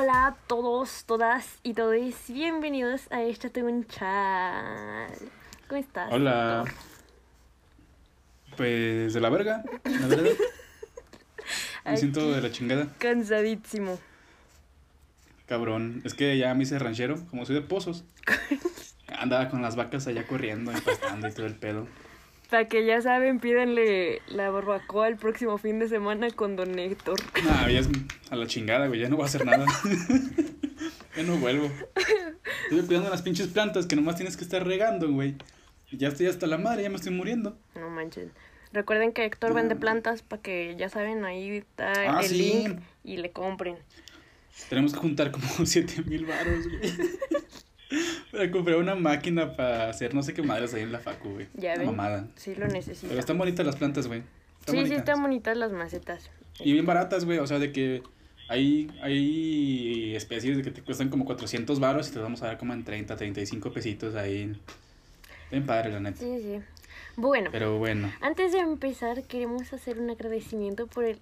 Hola a todos, todas y todos. Bienvenidos a esta Tunchal. ¿Cómo estás? Hola. Pues de la verga, la verdad. Me siento de la chingada. Cansadísimo. Cabrón. Es que ya me hice ranchero, como soy de pozos. Andaba con las vacas allá corriendo y pastando y todo el pedo. Para que ya saben, pídanle la barbacoa el próximo fin de semana con Don Héctor. Nah, ya es a la chingada, güey. Ya no voy a hacer nada. ya no vuelvo. Estoy cuidando las pinches plantas que nomás tienes que estar regando, güey. Ya estoy hasta la madre, ya me estoy muriendo. No manchen. Recuerden que Héctor vende plantas para que ya saben, ahí está Ah, el sí. link y le compren. Tenemos que juntar como 7 mil baros, güey. Para comprar una máquina para hacer no sé qué madres ahí en la facu, güey. Ya ven. mamada. Sí lo necesitan. Pero están bonitas las plantas, güey. Sí, sí están bonitas las macetas. Y bien baratas, güey. O sea, de que hay, hay especies de que te cuestan como 400 baros y te vamos a dar como en 30, 35 pesitos ahí. Bien padre, la neta. Sí, sí. Bueno, Pero bueno. antes de empezar, queremos hacer un agradecimiento por el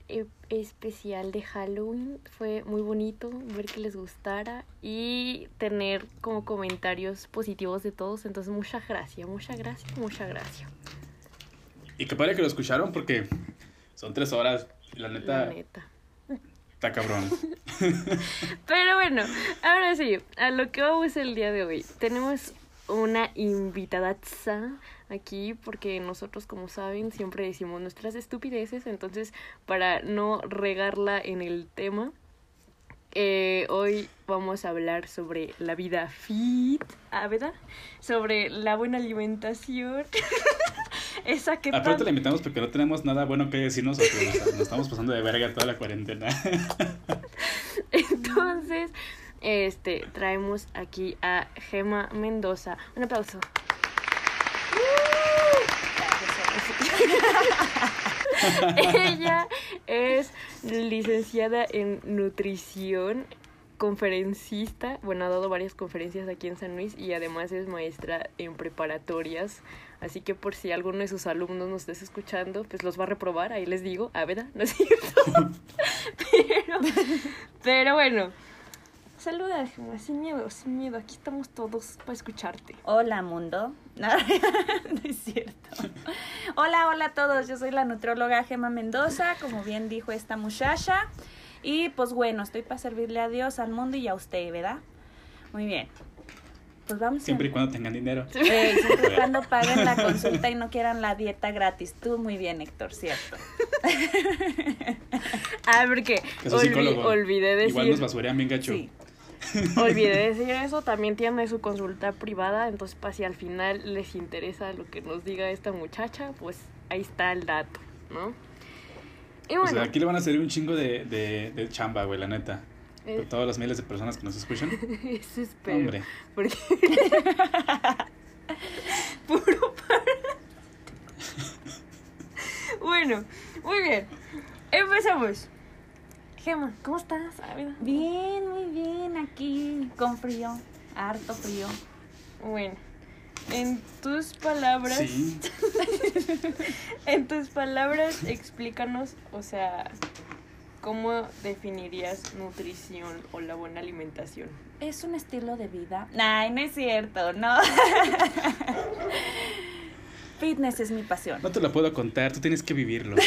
especial de Halloween. Fue muy bonito ver que les gustara y tener como comentarios positivos de todos. Entonces, muchas gracias, muchas gracias, muchas gracias. Y qué padre que lo escucharon porque son tres horas. La La neta, neta. está cabrón. Pero bueno, ahora sí, a lo que vamos el día de hoy. Tenemos una invitada aquí porque nosotros, como saben, siempre decimos nuestras estupideces. Entonces, para no regarla en el tema, eh, hoy vamos a hablar sobre la vida fit, ¿ah, ¿verdad? Sobre la buena alimentación. Esa que Aparte la invitamos porque no tenemos nada bueno que decir nosotros. o sea, nos estamos pasando de verga toda la cuarentena. Entonces, este, traemos aquí a Gema Mendoza. Un aplauso. Ella es licenciada en nutrición, conferencista, bueno, ha dado varias conferencias aquí en San Luis y además es maestra en preparatorias. Así que por si alguno de sus alumnos nos estés escuchando, pues los va a reprobar, ahí les digo, ah, ¿verdad? ¿No es cierto? pero, pero bueno. Saluda, Gema, sin miedo, sin miedo. Aquí estamos todos para escucharte. Hola mundo. No, no es cierto. Hola, hola a todos. Yo soy la nutróloga Gema Mendoza, como bien dijo esta muchacha. Y pues bueno, estoy para servirle a Dios, al mundo y a usted, ¿verdad? Muy bien. Pues vamos Siempre y cuando tengan dinero. Eh, siempre y cuando paguen la consulta y no quieran la dieta gratis. Tú muy bien, Héctor, cierto. Ah, porque olvi- olvidé decir. Igual nos basurean bien gacho. Sí. Olvidé decir eso, también tiene su consulta privada, entonces para si al final les interesa lo que nos diga esta muchacha, pues ahí está el dato, ¿no? Y O sea, aquí le van a hacer un chingo de, de, de chamba, güey, la neta. eh, Por todas las miles de personas que nos escuchan. eso espero. Hombre. Porque... Puro para... bueno, muy bien. Empezamos. Gema, ¿cómo estás? Bien, muy bien, aquí con frío, harto frío. Bueno, en tus palabras... Sí. En tus palabras, explícanos, o sea, ¿cómo definirías nutrición o la buena alimentación? Es un estilo de vida. Ay, no es cierto, no. Fitness es mi pasión. No te lo puedo contar, tú tienes que vivirlo.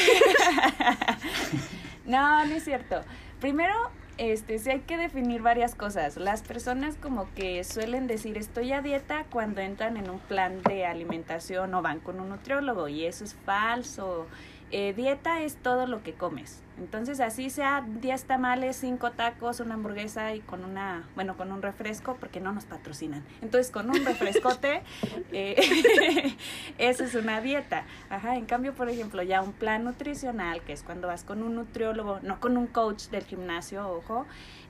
No, no es cierto. Primero, este, sí hay que definir varias cosas. Las personas como que suelen decir estoy a dieta cuando entran en un plan de alimentación o van con un nutriólogo y eso es falso. Eh, dieta es todo lo que comes. Entonces, así sea 10 tamales, 5 tacos, una hamburguesa y con una, bueno, con un refresco, porque no nos patrocinan. Entonces, con un refrescote, eh, eso es una dieta. Ajá, en cambio, por ejemplo, ya un plan nutricional, que es cuando vas con un nutriólogo, no con un coach del gimnasio, ojo.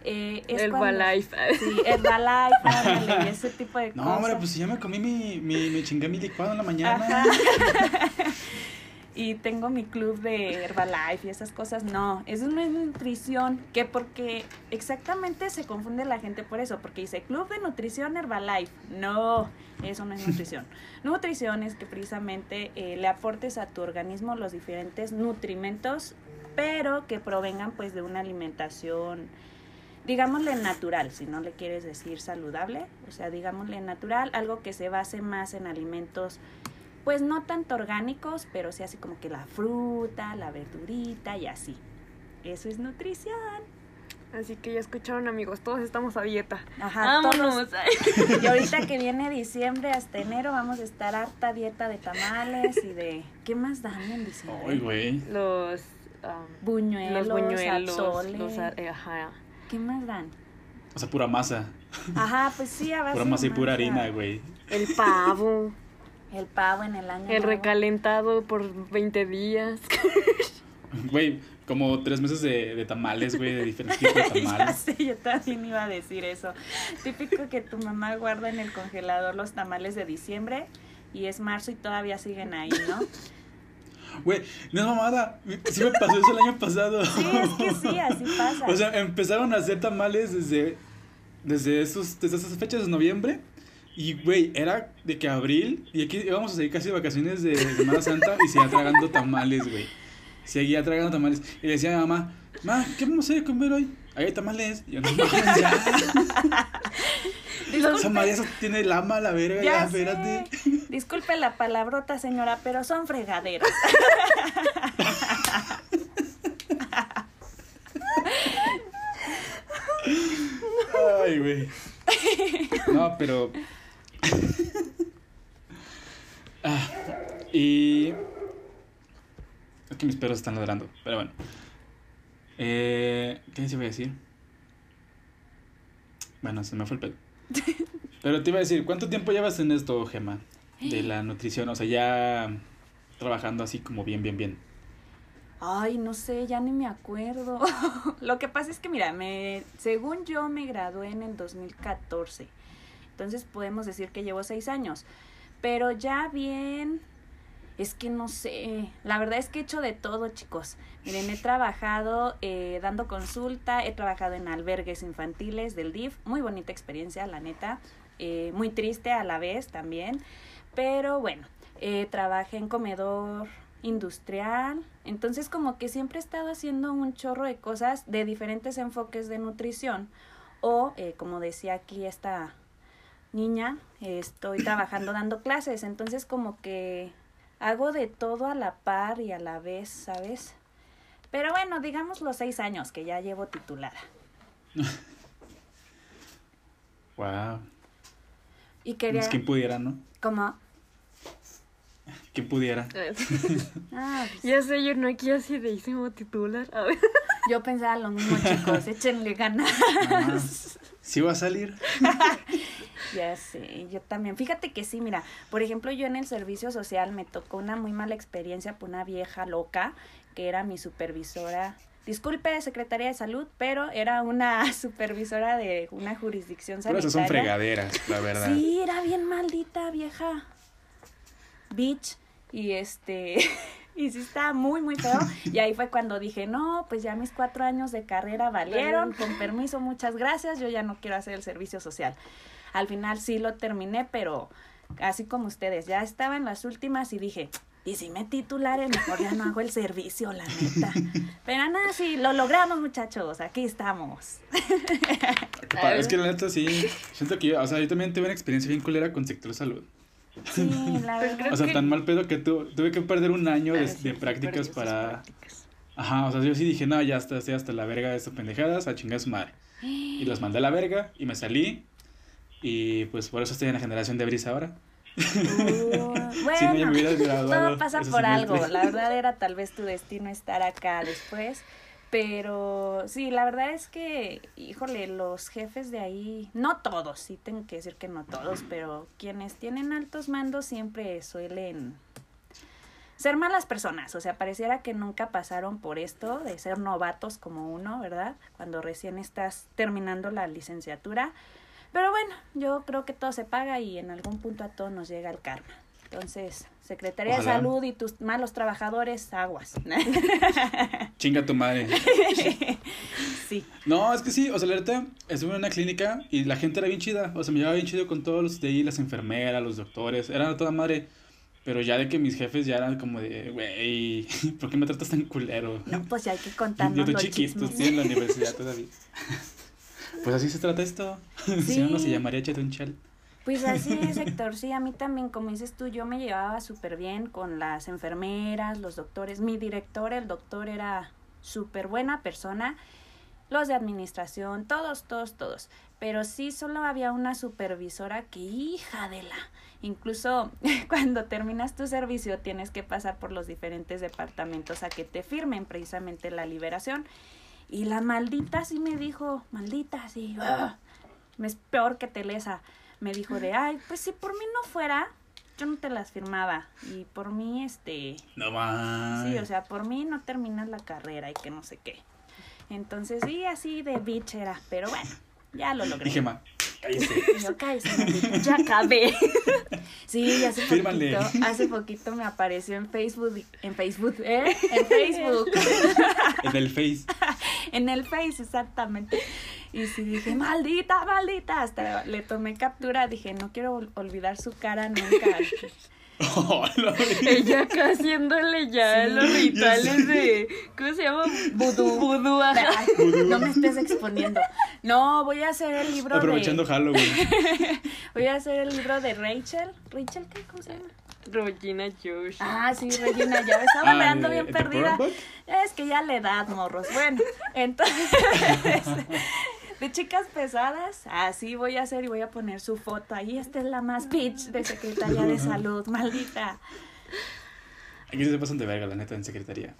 Eh, es cuando- Herbalife. Sí, Herbalife, ándale, y ese tipo de No, cosas. hombre, pues si ya me comí mi, mi, me chingué mi licuado en la mañana. Ajá. Y tengo mi club de Herbalife y esas cosas. No, eso no es nutrición. Que porque exactamente se confunde la gente por eso. Porque dice club de nutrición Herbalife. No, eso no es nutrición. nutrición es que precisamente eh, le aportes a tu organismo los diferentes nutrimentos, pero que provengan pues de una alimentación digámosle natural, si no le quieres decir saludable, o sea, digámosle natural, algo que se base más en alimentos, pues no tanto orgánicos, pero sí así como que la fruta, la verdurita y así. Eso es nutrición. Así que ya escucharon amigos, todos estamos a dieta. Ajá, Vámonos. todos. Y ahorita que viene diciembre hasta enero vamos a estar harta dieta de tamales y de... ¿Qué más dan en diciembre? Ay, güey. Los, um, Buñuelos, los buñuelos, atole. los, eh, ajá. ¿Qué más dan? O sea, pura masa. Ajá, pues sí, a base Pura masa y pura masa. harina, güey. El pavo, El pavo en el año el nuevo. recalentado por 20 días. Güey, como tres meses de, de tamales, güey, de diferentes tipos de ya tamales. sé, yo también iba a decir eso. Típico que tu mamá guarda en el congelador los tamales de diciembre y es marzo y todavía siguen ahí, ¿no? Güey, no es mamada. Sí me pasó eso el año pasado. Sí, es que sí, así pasa. O sea, empezaron a hacer tamales desde, desde, esos, desde esas fechas de noviembre. Y, güey, era de que abril. Y aquí íbamos a salir casi de vacaciones de Semana Santa. Y seguía tragando tamales, güey. Seguía tragando tamales. Y le decía a mi mamá, ma, ¿qué vamos a ir a comer hoy? Ahí hay tamales. Y yo, no mames, ya. Disculpe, Esa María tiene lama, la verga, ya, espérate. Disculpe la palabrota, señora, pero son fregaderas. Ay, güey. No, pero. Ah, y. Es que mis perros están ladrando, pero bueno. Eh, ¿Qué se iba a decir? Bueno, se me fue el pelo. Pero te iba a decir, ¿cuánto tiempo llevas en esto, Gema? De la nutrición, o sea, ya trabajando así como bien, bien, bien. Ay, no sé, ya ni me acuerdo. Lo que pasa es que, mira, me, según yo me gradué en el 2014. Entonces podemos decir que llevo seis años. Pero ya bien, es que no sé. La verdad es que he hecho de todo, chicos. Miren, he trabajado eh, dando consulta, he trabajado en albergues infantiles del DIF. Muy bonita experiencia, la neta. Eh, muy triste a la vez también. Pero bueno, eh, trabajé en comedor industrial. Entonces como que siempre he estado haciendo un chorro de cosas de diferentes enfoques de nutrición. O, como decía aquí esta niña, estoy trabajando dando clases. Entonces como que hago de todo a la par y a la vez, ¿sabes? Pero bueno, digamos los seis años que ya llevo titulada. Wow. Y quería... Es quien pudiera, ¿no? como... Quien pudiera. Ah, pues, ya sé, yo no aquí así de hicimos titular. A ver. yo pensaba lo mismo, chicos. Échenle ganas. Ah, ¿Sí va a salir? Ya sé, yo también. Fíjate que sí, mira, por ejemplo, yo en el servicio social me tocó una muy mala experiencia por una vieja loca que era mi supervisora. Disculpe, Secretaría de Salud, pero era una supervisora de una jurisdicción Pero sanitaria. esas son fregaderas, la verdad. Sí, era bien maldita vieja. Bitch. Y este. Y sí estaba muy, muy feo. Y ahí fue cuando dije, no, pues ya mis cuatro años de carrera valieron. Con permiso, muchas gracias. Yo ya no quiero hacer el servicio social. Al final sí lo terminé, pero así como ustedes, ya estaba en las últimas y dije, y si me titularé, mejor ya no hago el servicio, la neta. Pero nada, sí, lo logramos, muchachos. Aquí estamos. Es que la neta sí. Siento que yo, o sea, yo también tuve una experiencia bien culera con sector salud. Sí, la Pues verdad. creo O sea, que- tan mal pedo que tu- tuve que perder un año de, Ah, de prácticas para. prácticas. Ajá, o sea, yo sí dije, no, ya está, estoy hasta la verga de estas pendejadas, a chingar a su madre. Y las mandé a la verga y me salí. Y pues por eso estoy en la generación de Brisa ahora. Uh, Si no, bueno, hubieras graduado. todo pasa por algo. La verdad era tal vez tu destino estar acá después. Pero sí, la verdad es que, híjole, los jefes de ahí, no todos, sí tengo que decir que no todos, pero quienes tienen altos mandos siempre suelen ser malas personas. O sea, pareciera que nunca pasaron por esto de ser novatos como uno, ¿verdad? Cuando recién estás terminando la licenciatura. Pero bueno, yo creo que todo se paga y en algún punto a todos nos llega el karma. Entonces, Secretaría de. Salud y tus malos trabajadores, aguas. Chinga tu madre. sí. No, es que sí, o sea, la neta, estuve en una clínica y la gente era bien chida. O sea, me llevaba bien chido con todos los de ahí, las enfermeras, los doctores, eran a toda madre. Pero ya de que mis jefes ya eran como de, güey, ¿por qué me tratas tan culero? No, pues ya hay que contarnos Yo estoy chiquito, estoy en la universidad todavía. Pues así se trata esto. si no, no se llamaría Échate un chal. Pues así es, Héctor. Sí, a mí también, como dices tú, yo me llevaba súper bien con las enfermeras, los doctores. Mi director, el doctor, era súper buena persona. Los de administración, todos, todos, todos. Pero sí solo había una supervisora que, hija de la. Incluso cuando terminas tu servicio tienes que pasar por los diferentes departamentos a que te firmen precisamente la liberación. Y la maldita sí me dijo, maldita, sí, ah, es peor que Telesa. Me dijo de, ay, pues si por mí no fuera, yo no te las firmaba. Y por mí, este, No más. sí, o sea, por mí no terminas la carrera y que no sé qué. Entonces, sí, así de bitch era, pero bueno, ya lo logré. Dije, ma, cállese. Y yo, cállese, ya acabé. Sí, hace Fírmale. poquito, hace poquito me apareció en Facebook, en Facebook, ¿eh? En Facebook. En el Face. en el Face, exactamente. Y sí dije, maldita, maldita. Hasta le tomé captura, dije, no quiero ol- olvidar su cara nunca. Oh. Ella acá haciéndole ya Sí. los rituales de. ¿Cómo se llama? Vudú. Vudú, no me estés exponiendo. No, voy a hacer el libro Aprovechando de... Halloween. Voy a hacer el libro de Rachel. ¿Rachel qué? ¿Cómo se llama? Regina Josh. Ah, sí, Regina, ya me estaba Ah, mirando ¿de- bien perdida. Es que ya la edad, morros. Bueno, entonces, de chicas pesadas, así voy a hacer y voy a poner su foto ahí. Esta es la más bitch de Secretaría de Salud, maldita. Aquí se pasan de verga, la neta, en secretaría.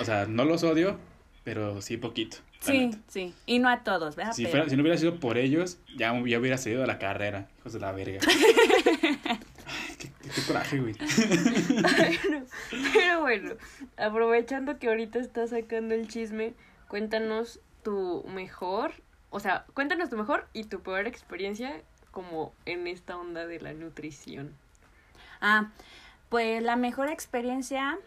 O sea, no los odio, pero sí poquito. Sí, neta. sí. Y no a todos, ¿verdad? Si, Pero- fuera, si no hubiera sido por ellos, ya, ya hubiera seguido la carrera. Hijos de la verga. Ay, qué, qué- qué coraje, güey. Pero, pero bueno, aprovechando que ahorita estás sacando el chisme, cuéntanos tu mejor, o sea, cuéntanos tu mejor y tu peor experiencia como en esta onda de la nutrición. Ah, pues la mejor experiencia.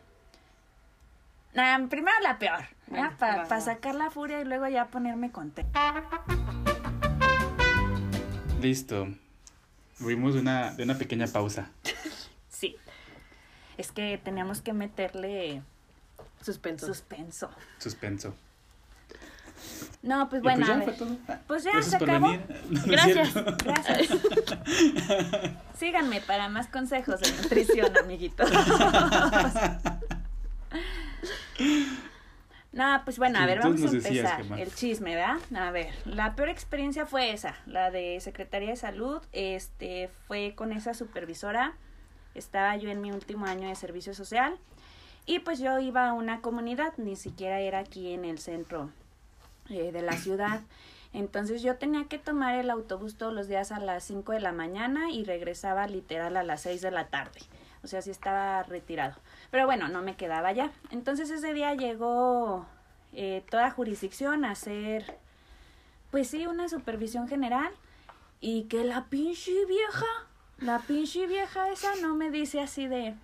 Ah, primero la peor, Bueno, para sacar la furia y luego ya ponerme contenta. Listo. Fuimos de una, de una pequeña pausa. Sí. Es que teníamos que meterle Suspenso. suspenso. Suspenso. No, pues Y bueno, pues a ya ver. fue todo. Pues ya Gracias se acabó. No Gracias. Gracias. Síganme para más consejos de nutrición, amiguitos. No, pues bueno, a ver, vamos a empezar. El chisme, ¿verdad? A ver, la peor experiencia fue esa, la de Secretaría de Salud. Este, fue con esa supervisora. Estaba yo en mi último año de servicio social. Y pues yo iba a una comunidad, ni siquiera era aquí en el centro eh, de la ciudad. Entonces yo tenía que tomar el autobús todos los días a las 5 de la mañana y regresaba literal a las 6 de la tarde. O sea, sí estaba retirado. Pero bueno, no me quedaba ya. Entonces ese día llegó eh, toda jurisdicción a hacer, pues sí, una supervisión general. Y que la pinche vieja, la pinche vieja esa no me dice así de,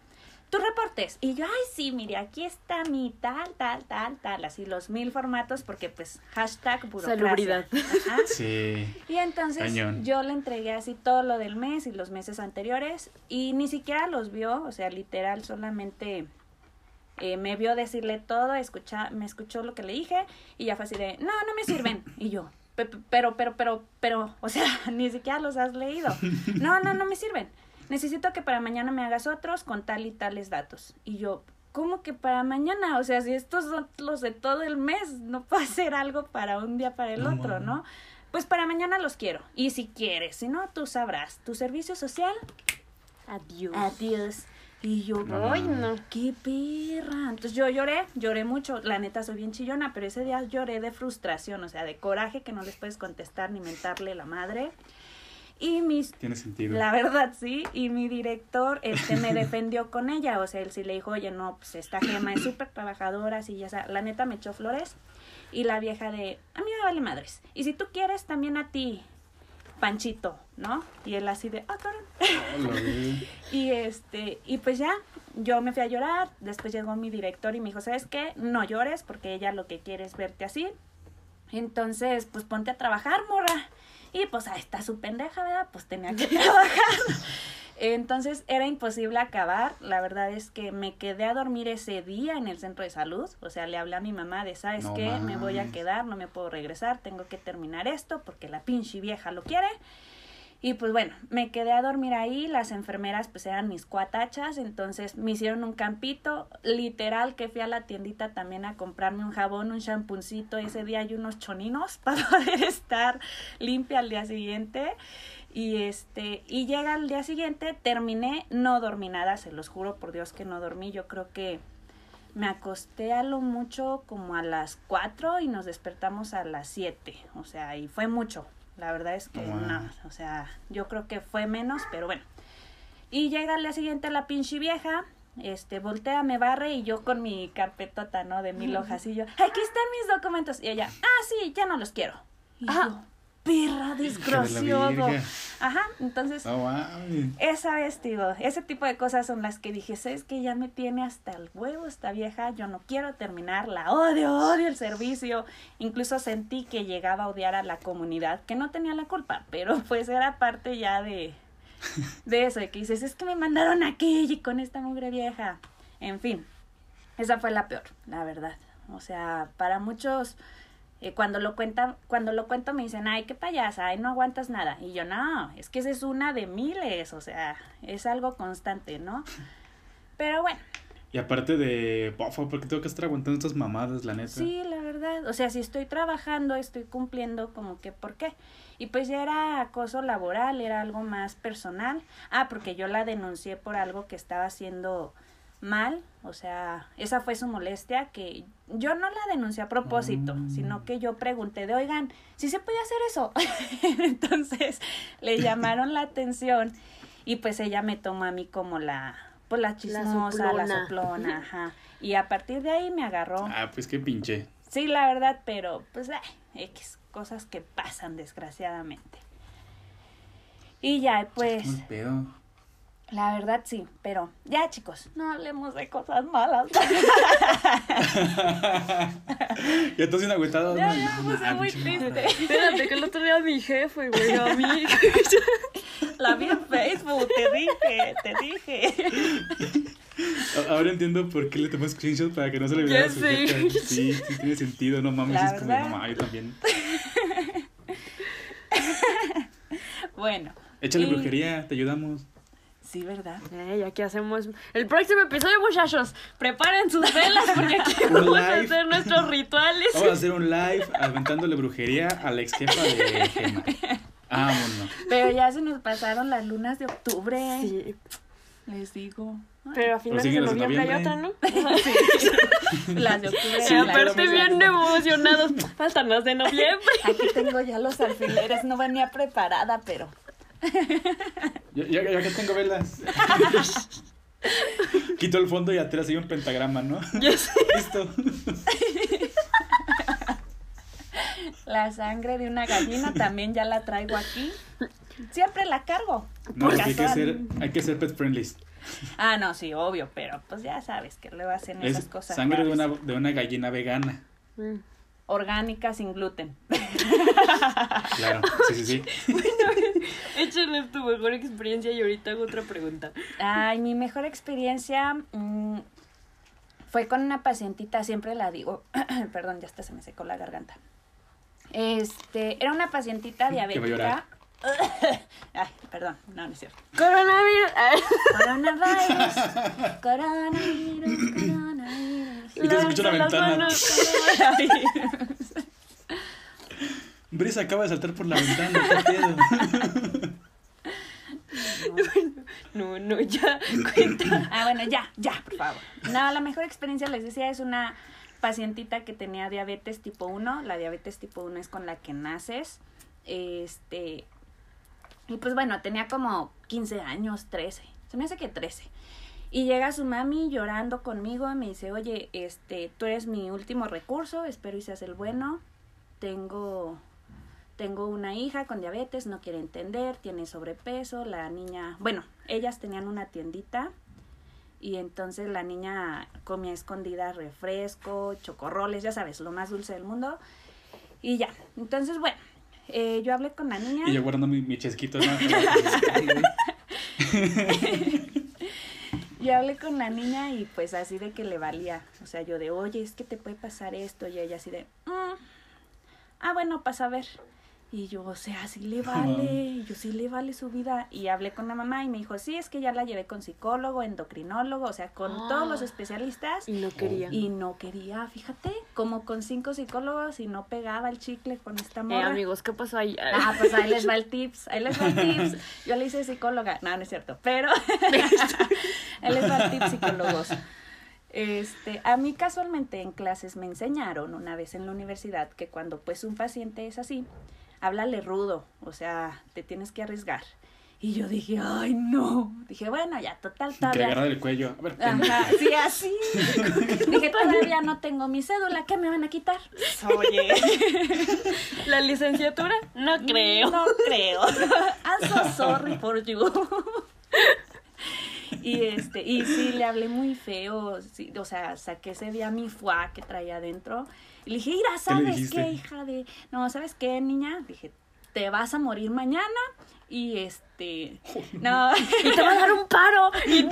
tus reportes. Y yo, ay, sí, mire, aquí está mi tal, tal, tal, tal, así los mil formatos, porque pues hashtag burocracia. Salubridad. Ajá. Sí. Y entonces Cañón. yo le entregué así todo lo del mes y los meses anteriores y ni siquiera los vio, o sea, literal solamente eh, me vio decirle todo, escucha, me escuchó lo que le dije y ya fue así de, no, no me sirven. Y yo, "Pe- pe- pero, pero, pero, pero, o sea, ni siquiera los has leído. No, no, no me sirven. Necesito que para mañana me hagas otros con tal y tales datos. Y yo, ¿cómo que para mañana? O sea, si estos son los de todo el mes, no puedo hacer algo para un día para el No otro. ¿no? Pues para mañana los quiero. Y si quieres, si no, tú sabrás. Tu servicio social, Adiós. adiós. Y yo, No Ay, no. qué perra. Entonces yo lloré, lloré mucho. La neta soy bien chillona, pero ese día lloré de frustración, o sea, de coraje que no les puedes contestar ni mentarle la madre. Y mis Tiene sentido. la verdad, sí. Y mi director este, me defendió con ella. O sea, él sí le dijo, oye, no, pues esta gema es súper trabajadora, así ya sea. La neta me echó flores. Y la vieja de, a mí me vale madres. Y si tú quieres, también a ti, Panchito, ¿no? Y él así de, ah, cabrón. Güey. Y este, y pues ya, yo me fui a llorar, después llegó mi director y me dijo, ¿sabes qué? No llores porque ella lo que quiere es verte así. Entonces, pues ponte a trabajar, morra. Y pues ahí está su pendeja, ¿verdad? Pues tenía que trabajar. Entonces era imposible acabar. La verdad es que me quedé a dormir ese día en el centro de salud. O sea, le hablé a mi mamá de, ¿sabes No qué? Me voy a quedar, no me puedo regresar, tengo que terminar esto porque la pinche vieja lo quiere. Y pues bueno, me quedé a dormir ahí, las enfermeras pues eran mis cuatachas, entonces me hicieron un campito, literal que fui a la tiendita también a comprarme un jabón, un champuncito ese día y unos choninos para poder estar limpia al día siguiente. Y este, y llega el día siguiente, terminé, no dormí nada, se los juro por Dios que no dormí, yo creo que me acosté a lo mucho como a las 4 y nos despertamos a las 7, o sea, y fue mucho. La verdad es que Wow. no, o sea, yo creo que fue menos, pero bueno. Y llega al día siguiente la pinche vieja, este, voltea, me barre y yo con mi carpetota, ¿no? De mil hojas y yo, aquí están mis documentos. Y ella, ah, sí, ya no los quiero. Y Ah. Perra desgraciado. Ajá, entonces No mames. esa vez, digo, ese tipo de cosas son las que dije, ¿sabes que Ya me tiene hasta el huevo esta vieja, yo no quiero terminar, la odio, odio el servicio. Incluso sentí que llegaba a odiar a la comunidad, que no tenía la culpa, pero pues era parte ya de, de eso, de que dices, es que me mandaron aquí y con esta mugre vieja. En fin, esa fue la peor, la verdad. O sea, para muchos eh, cuando lo cuentan, cuando lo cuento me dicen, ay, qué payasa, ay, no aguantas nada. Y yo, no, es que esa es una de miles, o sea, es algo constante, ¿no? Pero bueno, Y aparte de, pofo, ¿por qué tengo que estar aguantando estas mamadas, la neta? sí, la verdad, o sea, si estoy trabajando, estoy cumpliendo, como que, ¿por qué? Y pues ya era acoso laboral, era algo más personal. Ah, porque yo la denuncié por algo que estaba haciendo mal, o sea, esa fue su molestia, que yo no la denuncié a propósito, Mm. sino que yo pregunté de, oigan, ¿si se puede hacer eso? Entonces le llamaron la atención y pues ella me tomó a mí como la, pues la chismosa, la soplona. soplona, ajá. Y a partir de ahí me agarró. Ah, pues qué pinche. Sí, la verdad, pero pues, ay, X, cosas que pasan desgraciadamente. Y ya, pues. La verdad sí, pero ya chicos, no hablemos de cosas malas. ya estás bien agüitado. ya, no, ya no, me puse no, muy triste. Espérate, que el otro día mi jefe, güey, a mí. La vi en Facebook, te dije, te dije. A- Ahora entiendo por qué le tomó screenshot para que no se le viera su sé. jeta. Sí, sí tiene sentido, no mames, La es como, no mames, yo también. Bueno. Échale y- brujería, te ayudamos. Sí, ¿verdad? Ey, aquí hacemos el próximo episodio, muchachos. Preparen sus velas porque aquí vamos a hacer nuestros rituales. Vamos a hacer un live aventándole brujería a la ex jefa de Gema. Vámonos. Pero ya se nos pasaron las lunas de octubre. Sí, Les digo. Pero a finales de noviembre hay otra. ¿no? Las de octubre. Sí, aparte de- bien emocionados. Faltan las de noviembre. Aquí tengo ya los alfileres, no venía preparada, pero Ya, ya, ya que tengo velas. Quito el fondo y atrás hay un pentagrama, ¿no? Ya sé. Listo. la sangre de una gallina también ya la traigo aquí. Siempre la cargo. No, por hay que ser, hay que ser pet friendly. Ah, no, sí, obvio, pero pues ya sabes que luego hacen Es esas cosas sangre de una, de una gallina vegana. Mm. orgánica sin gluten. Claro, sí, sí, sí. Échenle tu mejor experiencia y ahorita hago otra pregunta. Ay, mi mejor experiencia mm, fue con una pacientita, siempre la digo, perdón, ya hasta se me secó la garganta. Este, era una pacientita diabética. Ay, perdón, no, no es cierto. Coronavirus. Coronavirus, coronavirus, coronavirus. Y te escucho lávate las ventana. Brisa acaba de saltar por la ventana, ¿qué pedo? No, no, ya. Ah, bueno, ya, ya, por favor. No, la mejor experiencia, les decía, es una pacientita que tenía diabetes tipo 1. La diabetes tipo 1 es con la que naces. Este. Y pues bueno, tenía como 15 años, 13. Se me hace que 13. Y llega su mami llorando conmigo y me dice, oye, este, tú eres mi último recurso, espero y seas el bueno. Tengo, tengo una hija con diabetes, no quiere entender, tiene sobrepeso, la niña, bueno, ellas tenían una tiendita y entonces la niña comía escondida refresco, chocorroles, ya sabes, lo más dulce del mundo. Y ya, entonces bueno, eh, yo hablé con la niña. Y yo guardando mi, mi chesquito, ¿no? y hablé con la niña y pues así de que le valía. O sea, yo de, oye, es que te puede pasar esto. Y ella así de, "Mm, ah, bueno, pasa a ver. Y yo, o sea, sí le vale, y yo sí le vale su vida. Y hablé con la mamá y me dijo, sí, es que ya la llevé con psicólogo, endocrinólogo, o sea, con todos los Ah. especialistas. Y no quería. Y no quería, fíjate, como con cinco psicólogos y no pegaba el chicle con esta Eh, morra. amigos, ¿qué pasó ahí? Ah, pues ahí les va el tips, ahí les va el tips. Yo le hice psicóloga, no, no es cierto, pero ahí les va el tip psicólogos. Este, a mí casualmente en clases me enseñaron una vez en la universidad que cuando pues un paciente es así, háblale rudo, o sea, te tienes que arriesgar. Y yo dije, ay, no. Dije, bueno, ya, total, todavía. agarra el cuello. A ver. Ajá, sí, así. Dije, todavía no tengo mi cédula, ¿qué me van a quitar? Oye. ¿La licenciatura? No creo. No creo. I'm so sorry for you. Y este, y sí, le hablé muy feo, sí, o sea, saqué ese día mi fuá que traía adentro. Y le dije, mira, ¿Qué le ¿sabes qué, hija de...? No, ¿sabes qué, niña? Dije, te vas a morir mañana y este... No, Y te va a dar un paro. Y,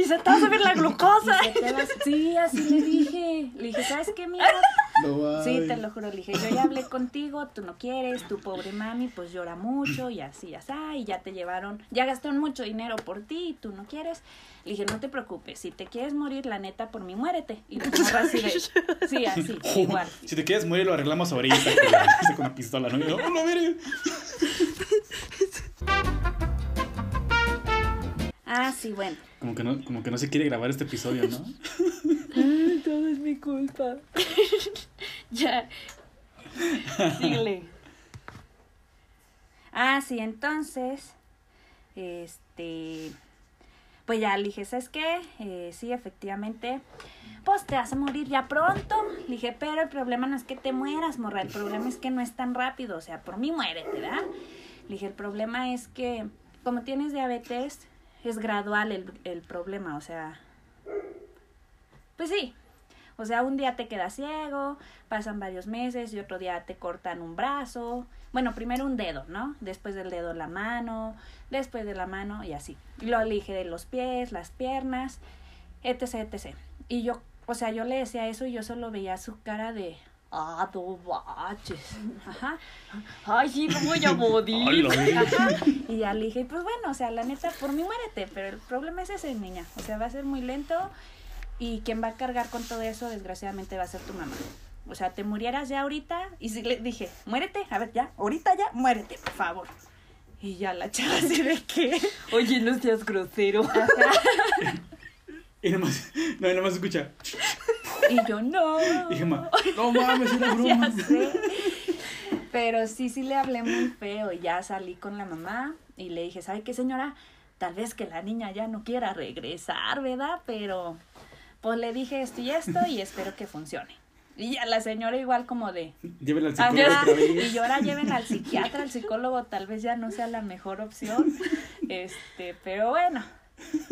y se te va a subir la glucosa. y se te vas- Sí, así le dije. Le dije, ¿sabes qué, mija? No, Sí, te lo juro, le dije, yo ya hablé contigo, tú no quieres, tu pobre mami pues llora mucho y así, así, y ya te llevaron, ya gastaron mucho dinero por ti y tú no quieres. Le dije, no te preocupes, si te quieres morir, la neta, por mí, muérete. Y la así de, sí, así, igual. Si te quieres morir, lo arreglamos ahorita. con una pistola, ¿no? Y yo, "Oh, no, mire". Ah, sí, bueno. Como que, no, como que no se quiere grabar este episodio, ¿no? Todo es mi culpa. ya. Síguele. Ah, sí, entonces, este, pues ya le dije, ¿sabes qué? Eh, sí, efectivamente, pues te vas a morir ya pronto. Le dije, pero el problema no es que te mueras, morra, el problema es que no es tan rápido, o sea, por mí muérete, ¿verdad? Dije, el problema es que como tienes diabetes, es gradual el, el problema, o sea, pues sí. O sea, un día te quedas ciego, pasan varios meses y otro día te cortan un brazo. Bueno, primero un dedo, ¿no? Después del dedo la mano, después de la mano y así. Y lo elige de los pies, las piernas, etc, etc. Y yo, o sea, yo le decía eso y yo solo veía su cara de, ah, tú baches. Ajá. Ay, sí, no voy a morir. Ajá. Y ya le dije, pues bueno, o sea, la neta, por mí muérete, pero el problema es ese, niña. O sea, va a ser muy lento y quien va a cargar con todo eso, desgraciadamente, va a ser tu mamá. O sea, te murieras ya ahorita y sí le dije, muérete, a ver, ya, ahorita ya, muérete, por favor. Y ya la chava así de que... Oye, no seas grosero. Y nomás, no, y nomás escucha. Y yo, no. Y Gemma, no mames, era broma. Ya sé. Pero sí, sí le hablé muy feo y ya salí con la mamá y le dije, ¿sabe qué señora? Tal vez que la niña ya no quiera regresar, ¿verdad? Pero pues le dije esto y esto y espero que funcione. Y ya la señora igual como de... Llévela al psicólogo Ajá, otra vez. y ahora lleven al psiquiatra, al psicólogo, tal vez ya no sea la mejor opción. Este, pero bueno.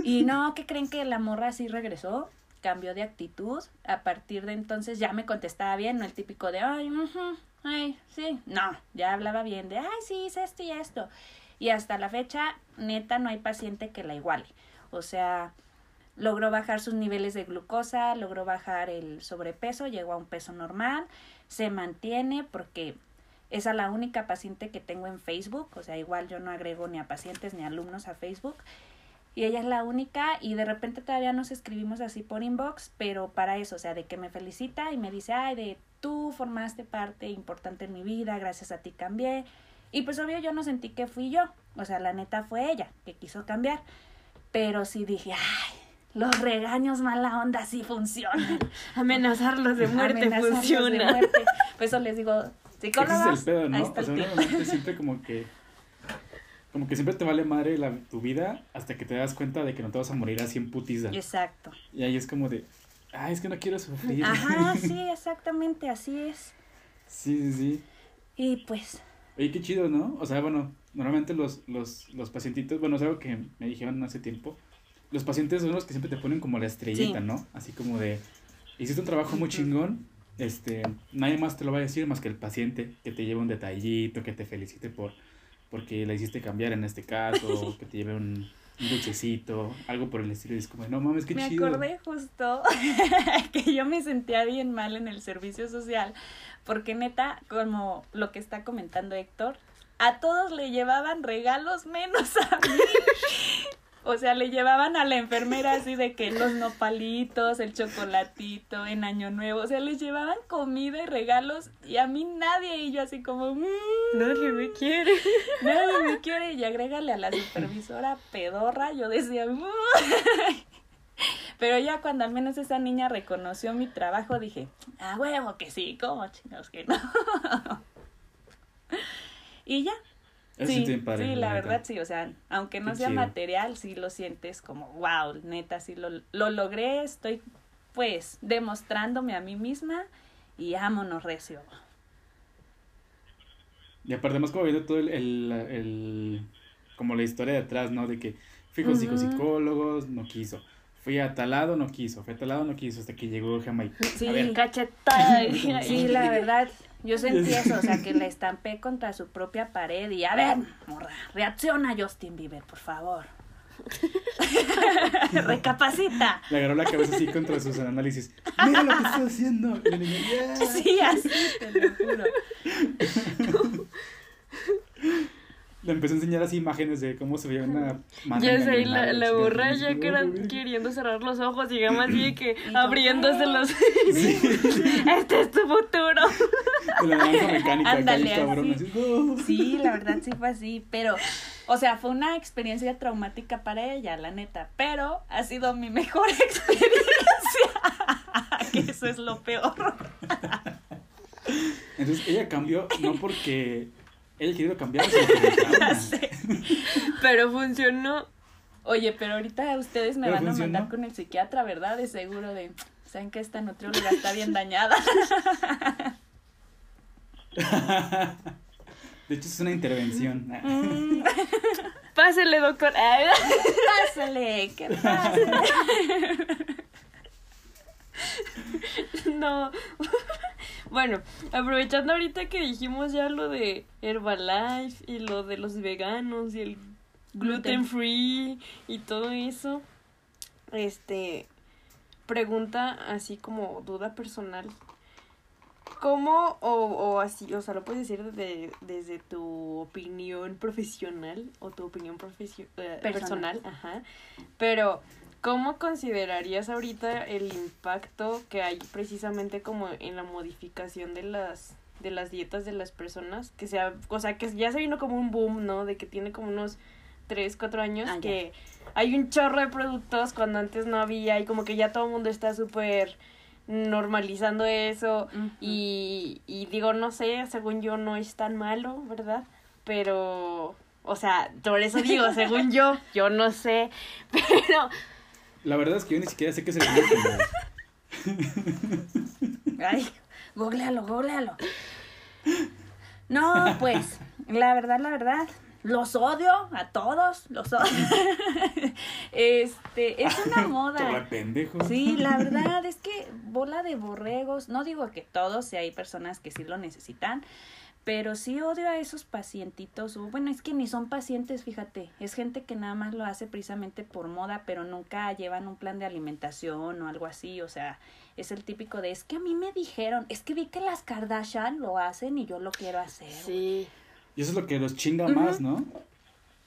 Y no, ¿qué creen que la morra sí regresó? Cambió de actitud. A partir de entonces ya me contestaba bien, no el típico de, ay, ujú, ay, sí. No, ya hablaba bien de, ay, sí, hice esto y esto. Y hasta la fecha, neta, no hay paciente que la iguale. O sea, logró bajar sus niveles de glucosa, logró bajar el sobrepeso, llegó a un peso normal, se mantiene porque es a la única paciente que tengo en Facebook, o sea, igual yo no agrego ni a pacientes ni a alumnos a Facebook. Y ella es la única y de repente todavía nos escribimos así por inbox, pero para eso, o sea, de que me felicita y me dice, ay, de tú formaste parte importante en mi vida, gracias a ti cambié. Y pues obvio yo no sentí que fui yo, o sea, la neta fue ella que quiso cambiar. Pero sí dije, ay, los regaños mala onda sí funcionan. Amenazarlos de muerte Amenazarlos de funciona. muerte. Por eso les digo, Ese psicólogos, es el pedo, ahí ¿no? está O sea, el siempre como que. Como que siempre te vale madre la, tu vida hasta que te das cuenta de que no te vas a morir así en putiza. Exacto. Y ahí es como de. Ay, es que no quiero sufrir. Ajá, sí, exactamente, así es. Sí, sí, sí. Y pues, Oye, qué chido, ¿no? O sea, bueno, normalmente los, los, los pacientitos, bueno, es algo que me dijeron hace tiempo. Los pacientes son los que siempre te ponen como la estrellita, Sí. ¿no? Así como de, hiciste un trabajo muy chingón, este, nadie más te lo va a decir más que el paciente, que te lleve un detallito, que te felicite por, porque la hiciste cambiar en este caso, que te lleve un, un dulcecito, algo por el estilo. Y es como, no mames, qué me chido. acordé justo que yo me sentía bien mal en el servicio social, porque neta, como lo que está comentando Héctor, a todos le llevaban regalos menos a mí. O sea, le llevaban a la enfermera así de que los nopalitos, el chocolatito en Año Nuevo, o sea, les llevaban comida y regalos y a mí nadie y yo así como, "Mm, Nadie me quiere. nadie me quiere y agrégale a la supervisora pedorra, yo decía, "Mm". pero ya cuando al menos esa niña reconoció mi trabajo dije, ah, huevo que sí, ¿cómo chingados que no? y ya, Eso sí, padre, sí, la verdad sí, o sea, aunque no Qué sea chido. material, sí lo sientes como, wow, neta, sí lo, lo logré, estoy pues demostrándome a mí misma y ámonos recio. Y aparte, más como viendo todo el, el, el- como la historia de atrás, ¿no? De que fui con Ujú. psicólogos, no quiso. Fui a tal lado, no quiso. Fui a tal lado, no quiso. Hasta que llegó Jamaica. Sí, A ver, Cachetada. sí, la verdad, yo sentí eso, o sea, que le estampé contra su propia pared y a ver, morra, reacciona Justin Bieber, por favor. Recapacita. le agarró la cabeza así contra sus análisis. Mira lo que estoy haciendo. Y la niña, "Yeah". Sí, así, te lo juro. Le empezó a enseñar así imágenes de cómo se veía una mano. Ya sé, la, la burra ya que era queriendo cerrar los ojos y Gama así que abriéndoselos. Sí. Este es tu futuro. De la mecánica, Ándale, bien cabrón, así. así. Sí, la verdad sí fue así, pero, o sea, fue una experiencia traumática para ella, la neta, pero ha sido mi mejor experiencia, que eso es lo peor. Entonces ella cambió no porque ella querido cambiar. Pero funcionó. Oye, pero ahorita ustedes me ¿Pero van a mandar con el psiquiatra, ¿verdad? De seguro de, ¿saben que esta nutrióloga está bien dañada? De hecho, es una intervención. Mm, Pásele, doctor. Ay, Pásale, ¿qué pasa? No. Bueno, aprovechando ahorita que dijimos ya lo de Herbalife y lo de los veganos y el gluten free y todo eso, este, pregunta así como duda personal. ¿Cómo o, o así, o sea, lo puedes decir desde, desde tu opinión profesional o tu opinión profesio- eh, Personal. personal, ajá, pero ¿cómo considerarías ahorita el impacto que hay precisamente como en la modificación de las de las dietas de las personas? Que sea, o sea, que ya se vino como un boom, ¿no? De que tiene como unos 3, 4 años Ah, ya. que hay un chorro de productos cuando antes no había y como que ya todo el mundo está súper normalizando eso y, y digo, no sé, según yo no es tan malo, ¿verdad? Pero, o sea, por eso digo, según yo, yo no sé, pero La verdad es que yo ni siquiera sé qué es el gluten. Ay, googlealo, googlealo. No, pues, la verdad, la verdad, los odio a todos, los odio. Este, es una moda. pendejo. Sí, la verdad es que bola de borregos, no digo que todos, si hay personas que sí lo necesitan, pero sí odio a esos pacientitos, o bueno, es que ni son pacientes, fíjate, es gente que nada más lo hace precisamente por moda, pero nunca llevan un plan de alimentación o algo así, o sea, es el típico de, es que a mí me dijeron, es que vi que las Kardashian lo hacen y yo lo quiero hacer. sí. Y eso es lo que los chinga más, ¿no?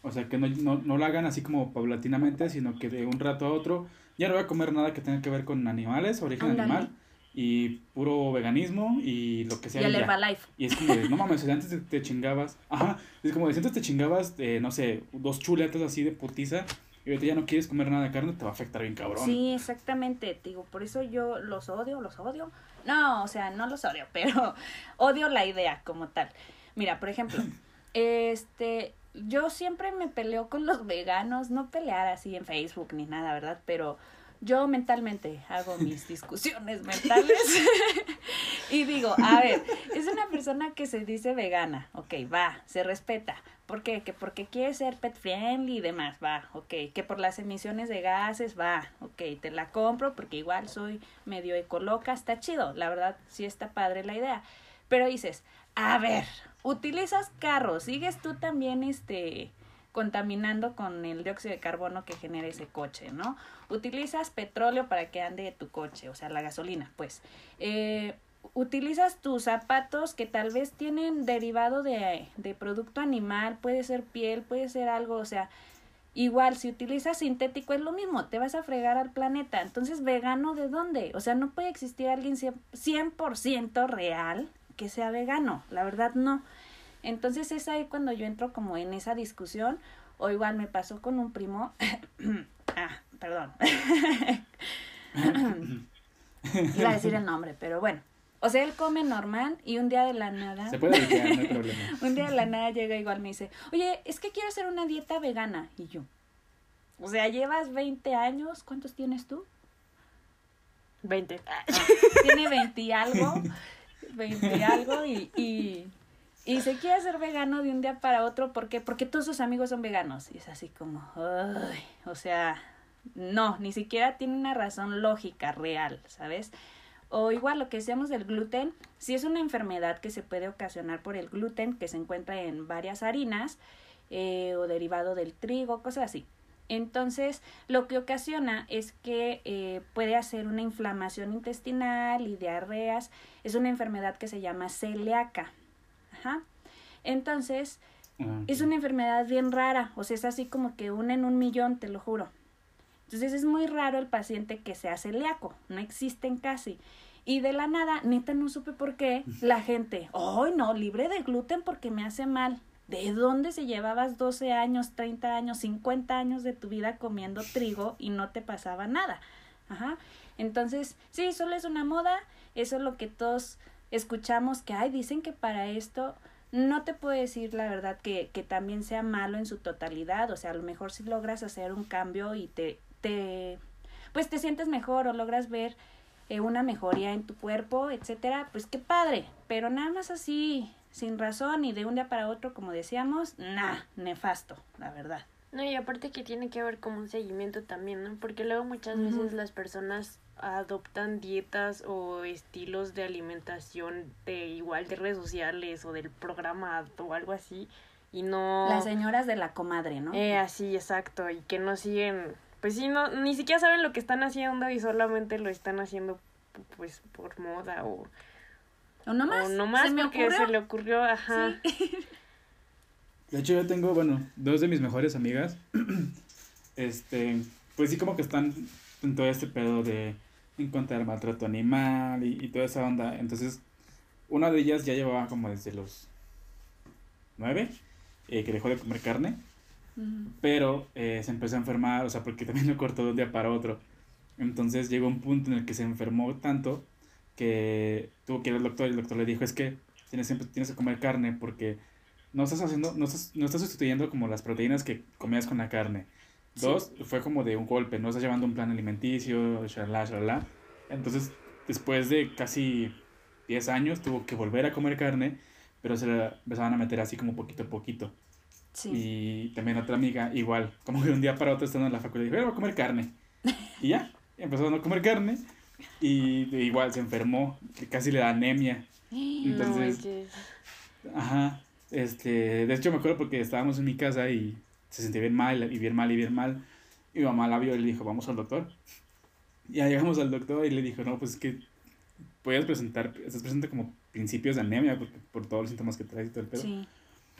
O sea, que no, no, no lo hagan así como paulatinamente, sino que de un rato a otro ya no voy a comer nada que tenga que ver con animales, origen animal, y puro veganismo y lo que sea. Y el. Herbalife. Y es como de, no mames, antes te, te chingabas, ajá, es como de, antes te chingabas, eh, no sé, dos chuletas así de putiza, y ahorita ya no quieres comer nada de carne, te va a afectar bien cabrón. Sí, exactamente. te Digo, por eso yo los odio, los odio. No, o sea, no los odio, pero odio la idea como tal. Mira, por ejemplo, este, yo siempre me peleo con los veganos, no pelear así en Facebook ni nada, ¿verdad? Pero yo mentalmente hago mis discusiones mentales y digo, a ver, es una persona que se dice vegana, ok, va, se respeta. ¿Por qué? Que porque quiere ser pet friendly y demás, va, ok. Que por las emisiones de gases, va, ok. Te la compro porque igual soy medio ecoloca, está chido, la verdad sí está padre la idea. Pero dices, a ver, utilizas carros, sigues tú también este contaminando con el dióxido de carbono que genera ese coche, ¿no? Utilizas petróleo para que ande tu coche, o sea, la gasolina, pues. Eh, utilizas tus zapatos que tal vez tienen derivado de, de producto animal, puede ser piel, puede ser algo, o sea, Igual, si utilizas sintético es lo mismo, te vas a fregar al planeta. Entonces, ¿vegano de dónde? O sea, no puede existir alguien 100% real que sea vegano, la verdad no. Entonces es ahí cuando yo entro como en esa discusión, o igual me pasó con un primo, ah, perdón, iba a decir el nombre, pero bueno, o sea, él come normal y un día de la nada. Se puede no hay problema. un día de la nada llega igual me dice, oye, es que quiero hacer una dieta vegana. Y yo, o sea, llevas 20 años, ¿cuántos tienes tú? 20. Ah, tiene 20 y algo, 20 y algo y, y, y se quiere hacer vegano de un día para otro. ¿Por qué? Porque todos sus amigos son veganos. Y es así como, ay, o sea, no, ni siquiera tiene una razón lógica, real, ¿sabes? O igual lo que decíamos del gluten, si es una enfermedad que se puede ocasionar por el gluten que se encuentra en varias harinas eh, o derivado del trigo, cosas así. Entonces, lo que ocasiona es que eh, puede hacer una inflamación intestinal y diarreas. Es una enfermedad que se llama celíaca. Ajá. Entonces, es una enfermedad bien rara. O sea, es así como que una en un millón, te lo juro. Entonces, es muy raro el paciente que sea celíaco. No existen casi. Y de la nada, neta no supe por qué, la gente, ¡ay no! Libre de gluten porque me hace mal. ¿De dónde se llevabas 12 años, 30 años, 50 años de tu vida comiendo trigo y no te pasaba nada? Ajá. Entonces, sí, solo es una moda, eso es lo que todos escuchamos que hay, dicen que para esto no te puedo decir la verdad que, que también sea malo en su totalidad, o sea, a lo mejor si logras hacer un cambio y te, te, pues te sientes mejor o logras ver eh, una mejoría en tu cuerpo, etcétera, pues qué padre, pero nada más así, sin razón y de un día para otro, como decíamos, nah, nefasto, la verdad. No, y aparte que tiene que haber como un seguimiento también, ¿no? Porque luego muchas veces las personas adoptan dietas o estilos de alimentación de igual de redes sociales o del programa o algo así y no... Las señoras de la comadre, ¿no? Eh, así, exacto, y que no siguen pues sí, no, ni siquiera saben lo que están haciendo y solamente lo están haciendo pues por moda o... O nomás. O nomás se porque se le ocurrió, ajá. De hecho, yo tengo, bueno, dos de mis mejores amigas. este, pues sí, como que están en todo este pedo de encontrar maltrato animal y, y toda esa onda. Entonces, una de ellas ya llevaba como desde los nueve, eh, que dejó de comer carne. Pero eh, se empezó a enfermar, o sea, porque también lo cortó de un día para otro. Entonces llegó un punto en el que se enfermó tanto que tuvo que ir al doctor y el doctor le dijo, es que tienes, tienes que comer carne porque no estás haciendo, no estás, no estás sustituyendo como las proteínas que comías con la carne. Dos, fue como de un golpe, no estás llevando un plan alimenticio, shalala, shalala. Entonces, después de casi 10 años, tuvo que volver a comer carne, pero se la empezaban a meter así como poquito a poquito. Y también otra amiga, igual, como que un día para otro estando en la facultad, dijo, voy a comer carne. Y ya, empezó a no comer carne y igual se enfermó, que casi le da anemia. Entonces, ajá, este, de hecho me acuerdo porque estábamos en mi casa y se sentía bien mal, y bien mal, y bien mal. Y mi mamá la vio y le dijo, vamos al doctor. Y ya llegamos al doctor y le dijo, no, pues es que puedes presentar, estás presente como principios de anemia porque, por todos los síntomas que traes y todo el pedo. Sí.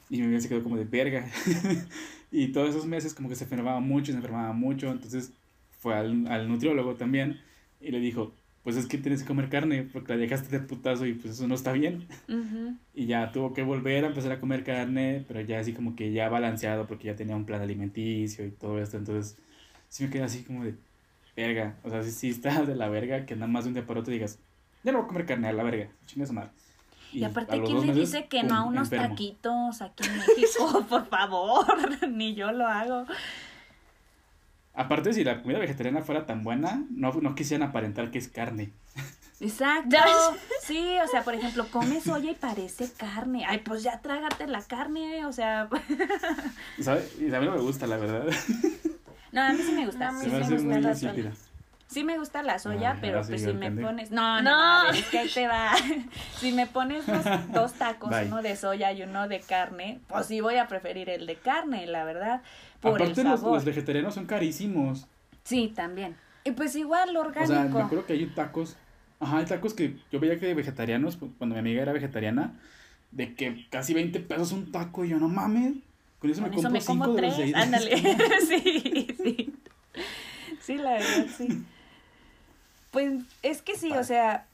Y mi vida se quedó como de verga. y todos esos meses como que se enfermaba mucho, se enfermaba mucho. Entonces fue al, al nutriólogo también y le dijo, pues es que tienes que comer carne porque la dejaste de putazo y pues eso no está bien. Y ya tuvo que volver a empezar a comer carne, pero ya así como que ya balanceado porque ya tenía un plan alimenticio y todo esto. Entonces sí me quedé así como de verga. O sea, sí, sí está de la verga que nada más de un día para otro digas, ya no voy a comer carne a la verga, chingas madre. Y, aparte, ¿quién le dice que no a unos taquitos aquí en México? Por favor, ni yo lo hago. Aparte, si la comida vegetariana fuera tan buena, no, no quisieran aparentar que es carne. Exacto. Sí, o sea, por ejemplo, comes soya y parece carne. Ay, pues ya trágate la carne, o sea. ¿Sabe? Y a mí no me gusta, la verdad. No, a mí sí me gusta. A mí sí me, gusta. Sí me gusta la soya, Ay, pero pues si me entendí. pones... No, no, No. ver, es que ahí te va. si me pones dos, dos tacos, Bye. uno de soya y uno de carne, pues sí voy a preferir el de carne, la verdad, por Aparte el los, sabor. los vegetarianos son carísimos. Sí, también. Y pues igual O sea, me orgánico. acuerdo que hay tacos. Ajá, hay tacos que yo veía que vegetarianos, cu- cuando mi amiga era vegetariana, de que casi 20 pesos un taco. Y yo, no mames. Con eso Con me eso compro me cinco como de los tres, ándale. sí, sí. Sí, la verdad, sí. Pues es que sí, o sea,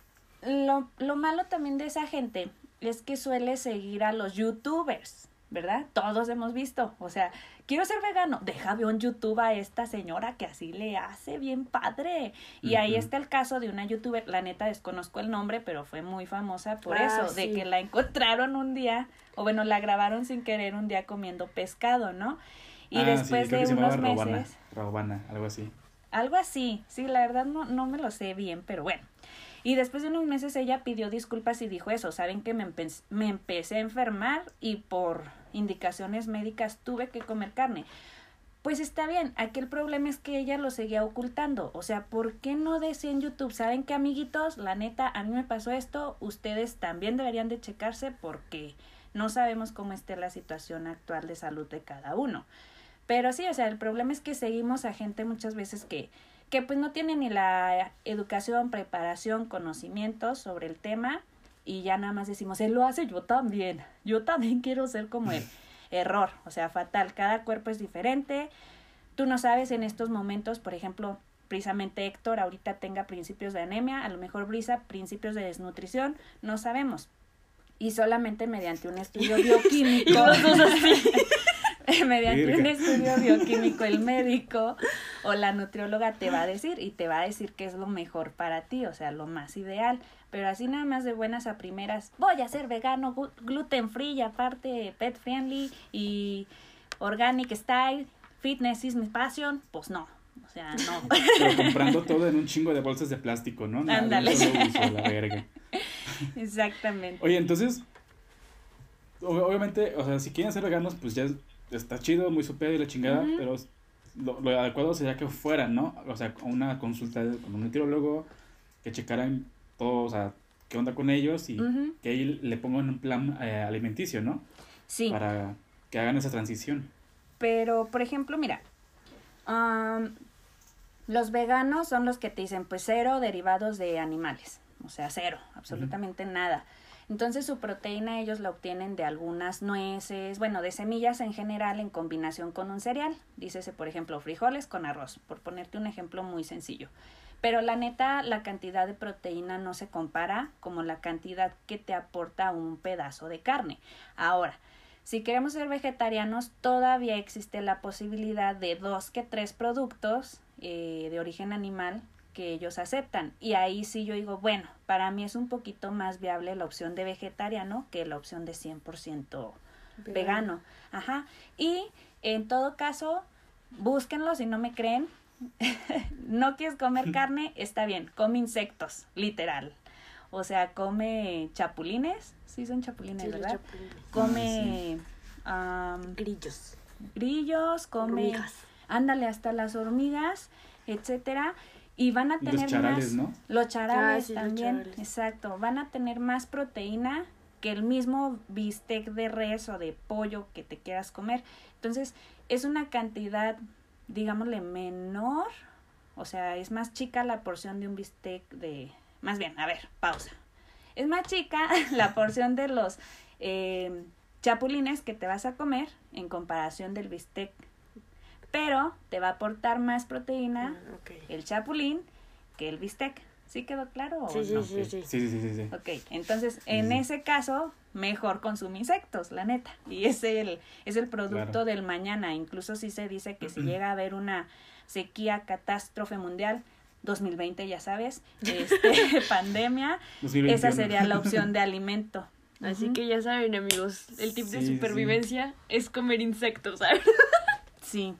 lo, lo malo también de esa gente es que suele seguir a los youtubers, ¿verdad? Todos hemos visto, o sea, quiero ser vegano, deja ver un YouTube a esta señora que así le hace bien padre. Y ahí está el caso de una youtuber, la neta desconozco el nombre, pero fue muy famosa por Ah, eso, de que la encontraron un día, o bueno, la grabaron sin querer un día comiendo pescado, ¿no? Y Ah, sí, después creo de que se llamaba unos Robana, meses... Robana, algo así. Algo así, sí, la verdad no, no me lo sé bien, pero bueno. Y después de unos meses ella pidió disculpas y dijo eso, saben que me, me empecé a enfermar y por indicaciones médicas tuve que comer carne. Pues está bien, aquí el problema es que ella lo seguía ocultando, o sea, ¿por qué no decía en YouTube? ¿Saben qué amiguitos? La neta, a mí me pasó esto, ustedes también deberían de checarse porque no sabemos cómo esté la situación actual de salud de cada uno. Pero sí, o sea, el problema es que seguimos a gente muchas veces que, que pues no tiene ni la educación, preparación, conocimientos sobre el tema y ya nada más decimos, él lo hace, yo también, yo también quiero ser como él. Error, o sea, fatal, cada cuerpo es diferente. Tú no sabes en estos momentos, por ejemplo, precisamente Héctor ahorita tenga principios de anemia, a lo mejor Brisa principios de desnutrición, no sabemos. Y solamente mediante un estudio bioquímico. Y los dos así. mediante un estudio bioquímico el médico o la nutrióloga te va a decir y te va a decir qué es lo mejor para ti, o sea, lo más ideal. Pero así nada más de buenas a primeras, voy a ser vegano, gluten free y aparte pet friendly y organic style, fitness is my passion, pues no, o sea, no. Pero comprando todo en un chingo de bolsas de plástico, ¿no? Ándale. la verga. Exactamente. Oye, entonces, ob- obviamente, o sea, si quieren ser veganos, pues ya está chido, muy super y la chingada, pero lo, lo adecuado sería que fueran, ¿no? O sea, una consulta con un nutriólogo, que checaran todo, o sea, qué onda con ellos y que ahí le pongan un plan eh, alimenticio, ¿no? Sí. Para que hagan esa transición. Pero, por ejemplo, mira, am, los veganos son los que te dicen, pues cero derivados de animales, o sea, cero, absolutamente nada. Entonces su proteína ellos la obtienen de algunas nueces, bueno, de semillas en general en combinación con un cereal. Dícese, por ejemplo, frijoles con arroz, por ponerte un ejemplo muy sencillo. Pero la neta, la cantidad de proteína no se compara como la cantidad que te aporta un pedazo de carne. Ahora, si queremos ser vegetarianos, todavía existe la posibilidad de dos que tres productos eh, de origen animal que ellos aceptan. Y ahí sí yo digo, bueno, para mí es un poquito más viable la opción de vegetariano que la opción de 100% vegano. Ajá. Y en todo caso, búsquenlo si no me creen. no quieres comer carne, está bien, come insectos, literal. O sea, come chapulines, sí son chapulines, Sí, ¿verdad? chapulines. Come am, Grillos. grillos, come, Hormigas. ándale hasta las hormigas, etcétera, y van a Y los tener charales, más ¿no? los charales Ah, sí, los también, charales. exacto, van a tener más proteína que el mismo bistec de res o de pollo que te quieras comer. Entonces, es una cantidad, digámosle, menor, o sea, es más chica la porción de un bistec de, más bien, a ver, pausa. Es más chica la porción de los eh, chapulines que te vas a comer en comparación del bistec, pero te va a aportar más proteína Ah, ok. el chapulín que el bistec. ¿Sí quedó claro? o Sí, sí, no? Sí, sí. Sí, sí, sí, sí, sí. Ok, entonces en sí. ese caso, mejor consume insectos, la neta. Y es el, es el producto Claro. del mañana. Incluso si se dice que si llega a haber una sequía, catástrofe mundial, 2020 ya sabes, este, pandemia, 2021. esa sería la opción de alimento. Así que ya saben, amigos, el tip de sí. supervivencia es comer insectos, ¿sabes? Sí,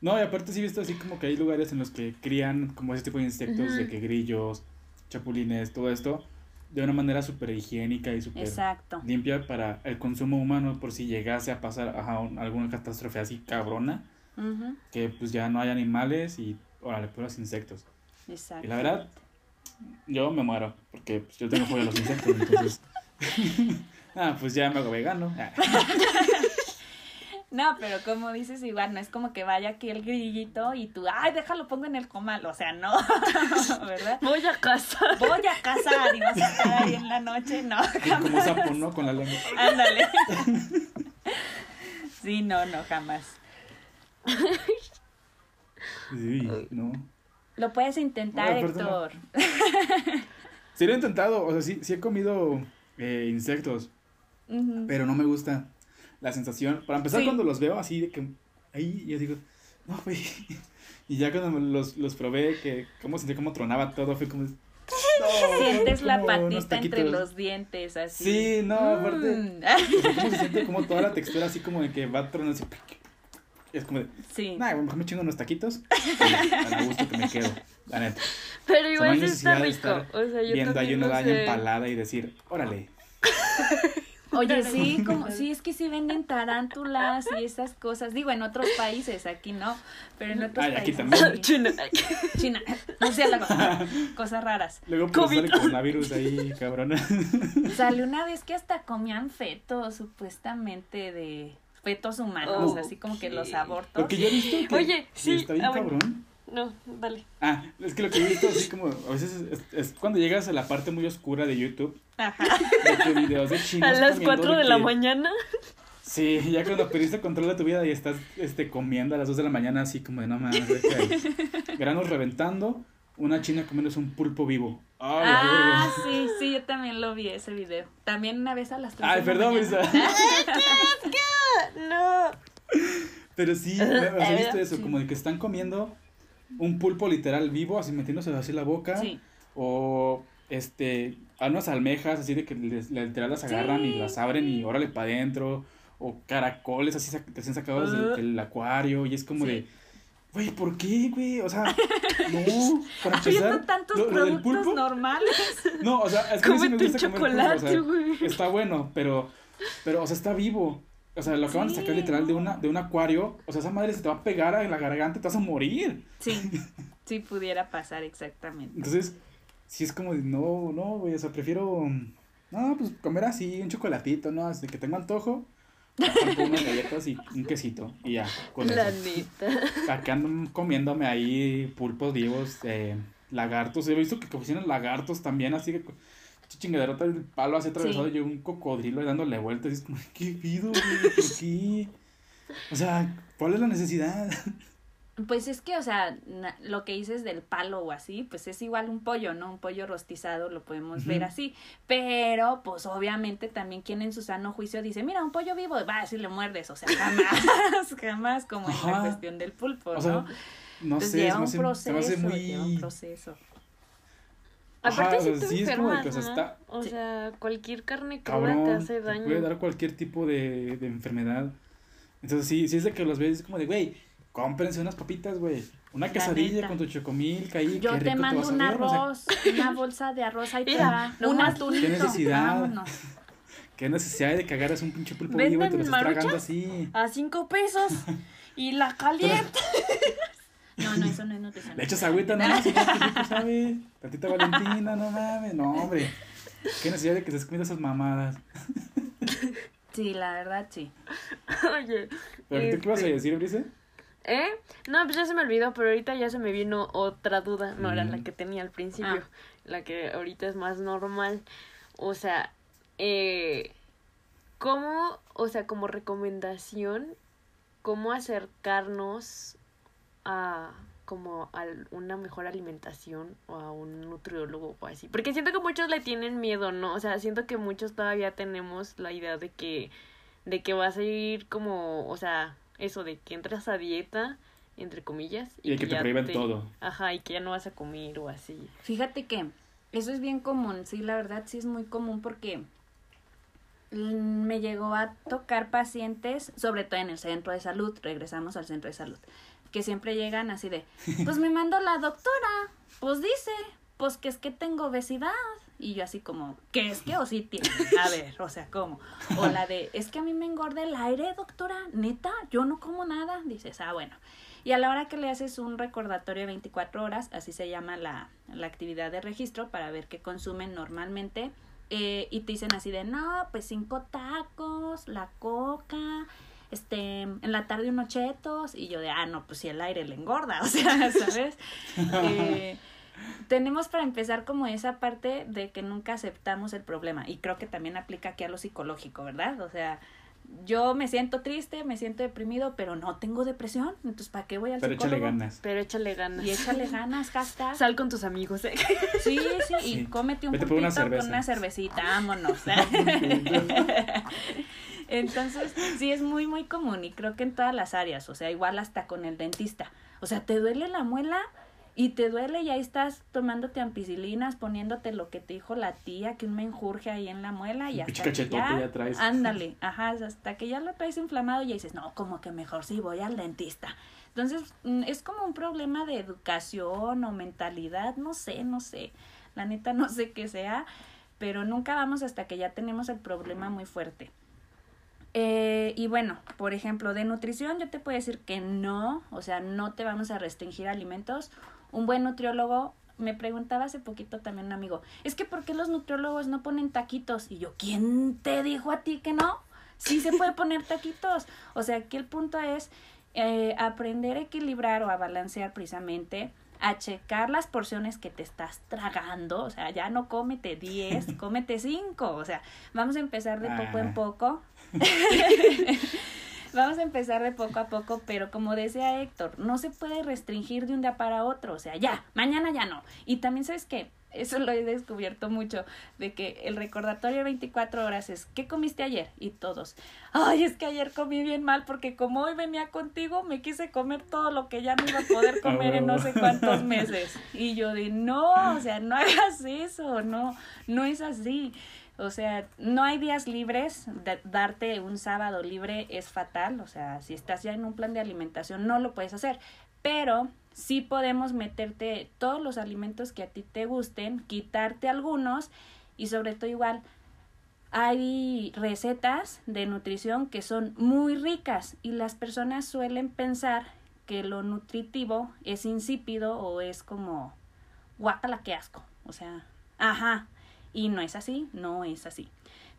No, y aparte sí he visto así como que hay lugares en los que crían como ese tipo de insectos, de Ujú. que grillos, chapulines, todo esto, de una manera súper higiénica y súper limpia para el consumo humano por si llegase a pasar ajá, un- alguna catástrofe así cabrona, Ujú. que pues ya no hay animales y órale, puros insectos. Exacto. Y la verdad, yo me muero, porque pues, yo tengo fobia a los insectos, entonces... ah, pues ya me hago vegano. No, pero como dices, igual no es como que vaya aquí el grillito y tú, ay, déjalo, pongo en el comal. O sea, no, ¿verdad? Voy a casa. Voy a cazar y vas a estar ahí en la noche, no. Y como sapo, ¿no? Con la lengua. Ándale. Sí, no, no, jamás. Sí, no. Lo puedes intentar. Héctor. Sí lo he intentado, o sea, sí, sí he comido eh, insectos, pero no me gusta la sensación. Para empezar, Sí. cuando los veo así de que ahí, yo digo, no, güey. Y ya cuando los, los probé, que cómo sentí cómo tronaba todo, fue como... no, Sientes la como patita entre los dientes, así. Sí, no, Mm. o sea, cómo se siente como toda la textura así como de que va tronando así. Es como de, Sí. nah, mejor me chingo unos taquitos y a la gusto que me quedo, la neta. Pero O sea, igual no está rico. O sea, yo Viendo ahí una no sé. empalada y decir, órale. Oye, sí, como, sí, es que sí venden tarántulas y esas cosas. Digo, en otros países, aquí no, pero en otros Ay, aquí países. también. sí. Chino. China, no sé, cosas raras. Luego pues COVID. sale coronavirus ahí, cabrona. Salió una vez que hasta comían fetos, supuestamente de fetos humanos, Oh, así como que los abortos. Porque yo he visto que Oye, sí, está bien ah, bueno. No, dale. Ah, es que lo que he visto así como, a veces es, es cuando llegas a la parte muy oscura de YouTube, Ajá. de que videos de chinos A las comiendo 4 de la que- mañana. Sí, ya cuando perdiste control de tu vida y estás este, comiendo a las 2 de la mañana así como de no mames, vete ahí". granos reventando, una china comiéndose un pulpo vivo. Ay, la Ah, verga. sí, sí, yo también lo vi ese video. También una vez a las 3 Ay, perdón, Brisa. No. Pero sí, me- o sea, he visto eso, Sí. como de que están comiendo un pulpo literal vivo, así metiéndose así la boca. Sí. O este, a unas almejas así de que les, literal las agarran y Sí. las abren y órale para adentro. O caracoles así recién sacados del, Uh. del acuario. Y es como Sí. de, güey, ¿por qué, güey? O sea, no, para empezar. tantos lo- productos pulpo- normales. No, o sea, es que a mí sí me gusta comer pulpo, o chocolate, sea, está bueno, pero, pero, o sea, está vivo. O sea, lo acaban de sacar Sí, literal de, una, de un acuario. O sea, esa madre se te va a pegar en la garganta y te vas a morir. Sí, sí pudiera pasar exactamente. Entonces, sí es como de, no, no, güey, o sea, prefiero, no, pues comer así, un chocolatito, ¿no? Así que tengo antojo, unas galletas y un quesito, y ya, con La eso. neta. Acá ando comiéndome ahí pulpos vivos, eh, lagartos, he visto que cocinan lagartos también, así que, chingaderota el palo así atravesado Sí. y un cocodrilo ahí dándole vueltas, y es como, ¿qué pido, güey? ¿Por qué? O sea, ¿cuál es la necesidad? Pues es que, o sea, lo que dices del palo o así, pues es igual un pollo, ¿no? Un pollo rostizado lo podemos ver así. Pero, pues obviamente también quien en su sano juicio dice, mira, un pollo vivo, va, si le muerdes. O sea, jamás, jamás como en la Ajá. cuestión del pulpo, O ¿no? sea, no Entonces sé, lleva un proceso, hace lleva un muy... proceso. Aparte Ajá, sea, te sí es como de enfermas, que, o sea, ¿no? está- O sea, cualquier carne cruda cabrón, te hace te daño. puede dar cualquier tipo de, de enfermedad. Entonces sí, sí es de que los ves es como de, güey, cómprense unas papitas, güey. Una quesadilla neta. con tu chocomil, ahí, Yo qué te rico mando vas a un ver, o sea, arroz, una bolsa de arroz, ahí te va. no Un atunito. ¿Qué necesidad? vámonos. qué necesidad de que agarres un pinche pulpo ¿Venden vivo y te lo estás tragando así. A cinco pesos. Y la caliente. No, no, eso no es nutrición. Le echas agüita, no, si no, qué rico sabe. Tantita Valentina, no mames, no, hombre. Qué necesidad de que estés comiendo esas mamadas. Sí, la verdad, sí. Oye. ¿Pero ahorita qué vas a este, decir, Brice? ¿Eh? No, pues ya se me olvidó, pero ahorita ya se me vino otra duda. No era la Mm. que tenía al principio. Ah. La que ahorita es más normal. O sea, eh, ¿cómo, o sea, como recomendación, cómo acercarnos a como a una mejor alimentación o a un nutriólogo o así? Porque siento que muchos le tienen miedo, ¿no? O sea, siento que muchos todavía tenemos la idea de que de que vas a ir como, o sea, eso de que entras a dieta, entre comillas, Y que te prohíben todo. Ajá, y que ya no vas a comer o así. Fíjate que eso es bien común, sí, la verdad sí es muy común porque me llegó a tocar pacientes, sobre todo en el centro de salud, regresamos al centro de salud, que siempre llegan así de, pues me mandó la doctora, pues dice, pues que es que tengo obesidad. Y yo así como, ¿qué es que o sí tiene? A ver, o sea, ¿cómo? O la de, es que a mí me engorda el aire, doctora, neta, yo no como nada. Dices, ah, bueno. Y a la hora que le haces un recordatorio de 24 horas, así se llama la, la actividad de registro para ver qué consumen normalmente, eh, y te dicen así de, no, pues cinco tacos, la coca, este, en la tarde unos chetos, y yo de, ah, no, pues si el aire le engorda, o sea, ¿sabes? Eh, tenemos para empezar como esa parte de que nunca aceptamos el problema, y creo que también aplica aquí a lo psicológico, ¿verdad? O sea, yo me siento triste, me siento deprimido, pero no tengo depresión, entonces ¿para qué voy al Pero psicólogo? échale ganas. Pero échale ganas. Y échale ganas, hashtag. Sal con tus amigos, ¿eh? Sí, sí, y Sí. cómete un pulpito con una cervecita, vámonos. Entonces, sí es muy, muy común y creo que en todas las áreas, o sea, igual hasta con el dentista. O sea, te duele la muela y te duele y ahí estás tomándote ampicilinas, poniéndote lo que te dijo la tía, que un menjurje ahí en la muela y hasta que ya, ya traes. ándale, ajá, hasta que ya lo traes inflamado y dices, no, como que mejor sí voy al dentista. Entonces, mm, es como un problema de educación o mentalidad, no sé, no sé. La neta no sé qué sea, pero nunca vamos hasta que ya tenemos el problema muy fuerte. Eh, y bueno, por ejemplo, de nutrición yo te puedo decir que no, o sea, no te vamos a restringir alimentos. Un buen nutriólogo, me preguntaba hace poquito también un amigo, es que ¿por qué los nutriólogos no ponen taquitos? Y yo, ¿quién te dijo a ti que no? Sí se puede poner taquitos. O sea, aquí el punto es eh, aprender a equilibrar o a balancear precisamente, a checar las porciones que te estás tragando, o sea, ya no cómete 10, cómete 5, o sea, vamos a empezar de poco en poco. Vamos a empezar de poco a poco, pero como decía Héctor, no se puede restringir de un día para otro, o sea, ya, mañana ya no. Y también sabes que eso lo he descubierto mucho, de que el recordatorio de 24 horas es, ¿qué comiste ayer? Y todos, ay, es que ayer comí bien mal porque como hoy venía contigo, me quise comer todo lo que ya no iba a poder comer en no sé cuántos meses. Y yo de, no, o sea, no hagas eso, no, no es así. O sea, no hay días libres, da- darte un sábado libre es fatal, o sea, si estás ya en un plan de alimentación no lo puedes hacer, pero sí podemos meterte todos los alimentos que a ti te gusten, quitarte algunos y sobre todo igual hay recetas de nutrición que son muy ricas y las personas suelen pensar que lo nutritivo es insípido o es como guácala qué asco, o sea, ajá, y no es así, no es así.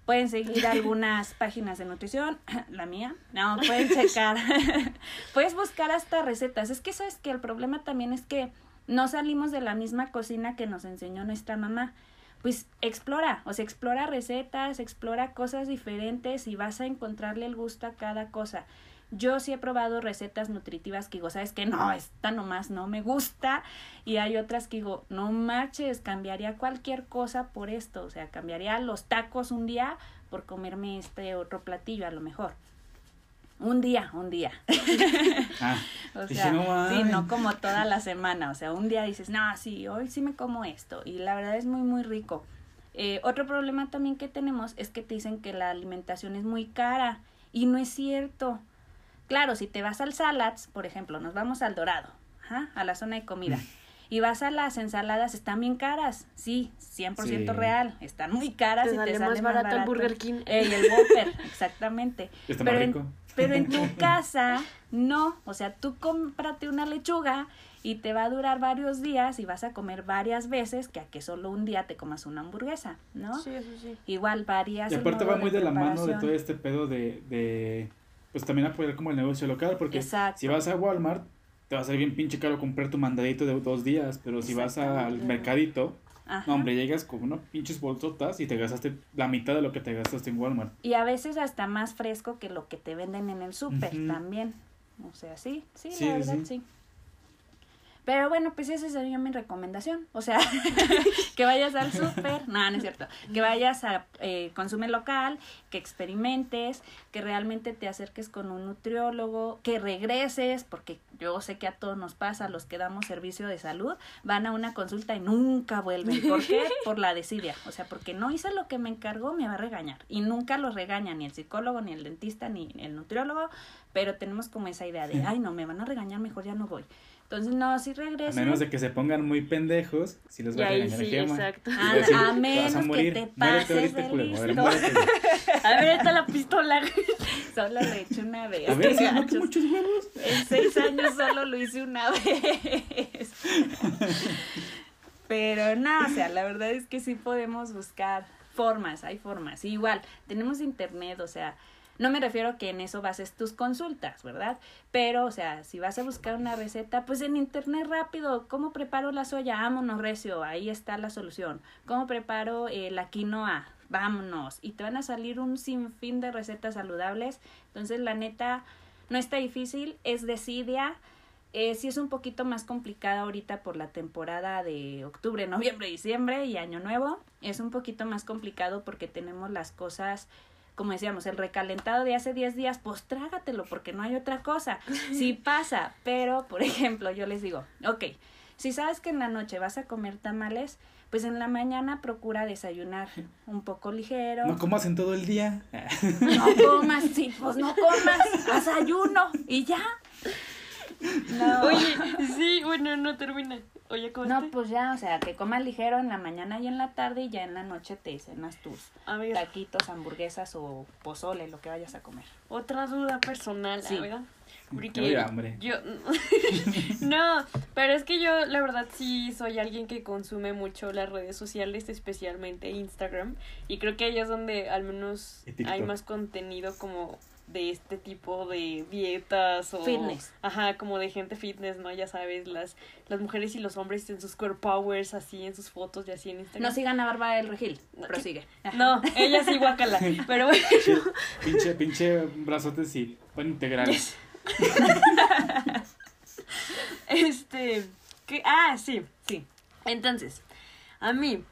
Pueden seguir algunas páginas de nutrición, la mía, no, pueden checar, puedes buscar hasta recetas. Es que sabes que el problema también es que no salimos de la misma cocina que nos enseñó nuestra mamá. Pues explora, o sea, explora recetas, explora cosas diferentes y vas a encontrarle el gusto a cada cosa. Yo sí he probado recetas nutritivas que digo, ¿sabes qué? No, esta nomás no me gusta. Y hay otras que digo, no marches, cambiaría cualquier cosa por esto. O sea, cambiaría los tacos un día por comerme este otro platillo a lo mejor. Un día, un día. Ah, O sea, no sí, no como toda la semana. O sea, un día dices, no, sí, hoy sí me como esto. Y la verdad es muy, muy rico. Eh, otro problema también que tenemos es que te dicen que la alimentación es muy cara. Y no es cierto. Claro, si te vas al Salads, por ejemplo, nos vamos al Dorado, ajá, a la zona de comida. Mm. Y vas a las ensaladas, están bien caras. Sí, 100% Sí. real. Están muy caras Te y sale te más sale barato el Burger King. El Whopper, exactamente. está Pero más en- rico. pero en tu casa, no. O sea, tú cómprate una lechuga y te va a durar varios días y vas a comer varias veces que a que solo un día te comas una hamburguesa, ¿no? Sí, eso sí. Igual varías. Y aparte va muy de la mano de todo este pedo de, de pues también apoyar como el negocio local, porque Exacto. si vas a Walmart, te va a salir bien pinche caro comprar tu mandadito de dos días, pero si vas al mercadito, Ajá. no, hombre, llegas con unas pinches bolsotas y te gastaste la mitad de lo que te gastaste en Walmart. Y a veces hasta más fresco que lo que te venden en el súper también. O sea, sí, sí, Sí, la verdad, sí. sí. Pero bueno, pues esa sería mi recomendación. O sea, que vayas al súper, no, no es cierto, que vayas a eh, consume local, que experimentes, que realmente te acerques con un nutriólogo, que regreses, porque yo sé que a todos nos pasa, los que damos servicio de salud, van a una consulta y nunca vuelven. ¿Por qué? Por la desidia. O sea, porque no hice lo que me encargó, me va a regañar. Y nunca los regaña ni el psicólogo, ni el dentista, ni el nutriólogo, pero tenemos como esa idea de, ay, no, me van a regañar, mejor ya no voy. Entonces, no, si A regresen. menos de que se pongan muy pendejos, si los va a regañar sí, Gema. exacto. A- decir, a "Te vas menos que morir, te muérete pases ahorita, de culero, a ver, listo". muérete, güey". A ver, está la pistola. Solo lo he hecho una vez. A ver, que muchos huevos. En seis años solo lo hice una vez. Pero no, o sea, la verdad es que sí podemos buscar formas, hay formas. Igual, tenemos internet, o sea, no me refiero que en eso bases tus consultas, ¿verdad? Pero, o sea, si vas a buscar una receta, pues en internet rápido, ¿cómo preparo la soya? Vámonos, recio, ahí está la solución. ¿Cómo preparo eh, la quinoa? Vámonos. Y te van a salir un sinfín de recetas saludables. Entonces, la neta, no está difícil, es desidia. Eh, sí es un poquito más complicada ahorita por la temporada de octubre, noviembre, diciembre y año nuevo. Es un poquito más complicado porque tenemos las cosas, como decíamos, el recalentado de hace 10 días, pues trágatelo porque no hay otra cosa. Sí pasa, pero por ejemplo, yo les digo, ok, si sabes que en la noche vas a comer tamales, pues en la mañana procura desayunar un poco ligero. No comas en todo el día. No comas, sí, pues no comas, haz ayuno y ya. No. Oye, sí, bueno, no termina. Oye, ¿cómo No, pues ya, o sea, que comas ligero en la mañana y en la tarde y ya en la noche te cenas tus A ver, taquitos, hamburguesas o pozole, lo que vayas a comer. otra duda personal, Sí. ¿verdad? Porque hambre. yo no, pero es que yo la verdad sí soy alguien que consume mucho las redes sociales, especialmente Instagram, y creo que ahí es donde al menos hay más contenido como de este tipo de dietas o Fitness. ajá, como de gente fitness, ¿no? Ya sabes, las las mujeres y los hombres en sus core powers así en sus fotos y así en Instagram. No sigan a Bárbara del Regil, prosigue. No, ella sí guacala, pero bueno. Pinche, pinche, brazotes y buen integral. Este, que, ah, sí. Sí. Entonces, a mí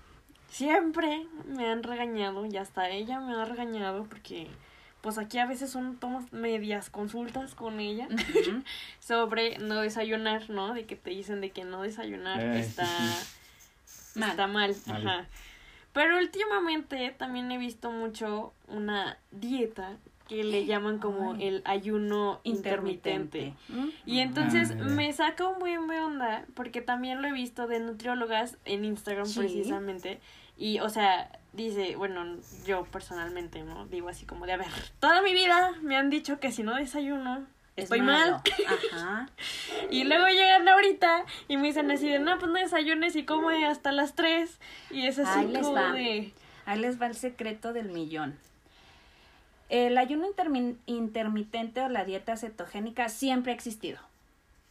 siempre me han regañado y hasta ella me ha regañado porque pues aquí a veces son tomas medias consultas con ella sobre no desayunar, ¿no? De que te dicen de que no desayunar Ay, está sí, está mal, Mal. ajá. Pero últimamente también he visto mucho una dieta que le llaman como Ay. el ayuno intermitente. ¿Mm? Y entonces Ah, me saca un buen de onda porque también lo he visto de nutriólogas en Instagram Sí. precisamente. Y, o sea, dice, bueno, yo personalmente, ¿no? Digo así como de, a ver, toda mi vida me han dicho que si no desayuno, Es estoy malo. mal. Ajá. Y luego llegan ahorita y me dicen así de, no, pues no desayunes y come hasta las 3. Y es así Ahí les como va. de... Ahí les va el secreto del millón. El ayuno intermi- intermitente o la dieta cetogénica siempre ha existido.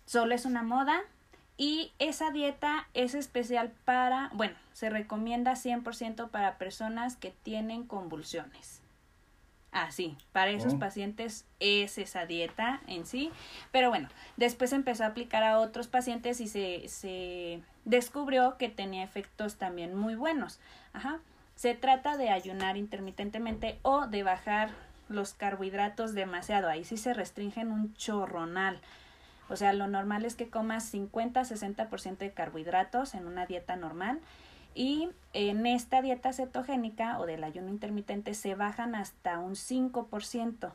Solo es una moda y esa dieta es especial para, bueno, se recomienda 100% para personas que tienen convulsiones. Ah, sí, para esos Oh. pacientes es esa dieta en sí. Pero bueno, después empezó a aplicar a otros pacientes y se, se descubrió que tenía efectos también muy buenos. Ajá. Se trata de ayunar intermitentemente o de bajar los carbohidratos demasiado. Ahí sí se restringen un chorronal. O sea, lo normal es que comas 50-60% de carbohidratos en una dieta normal. Y en esta dieta cetogénica o del ayuno intermitente se bajan hasta un 5%.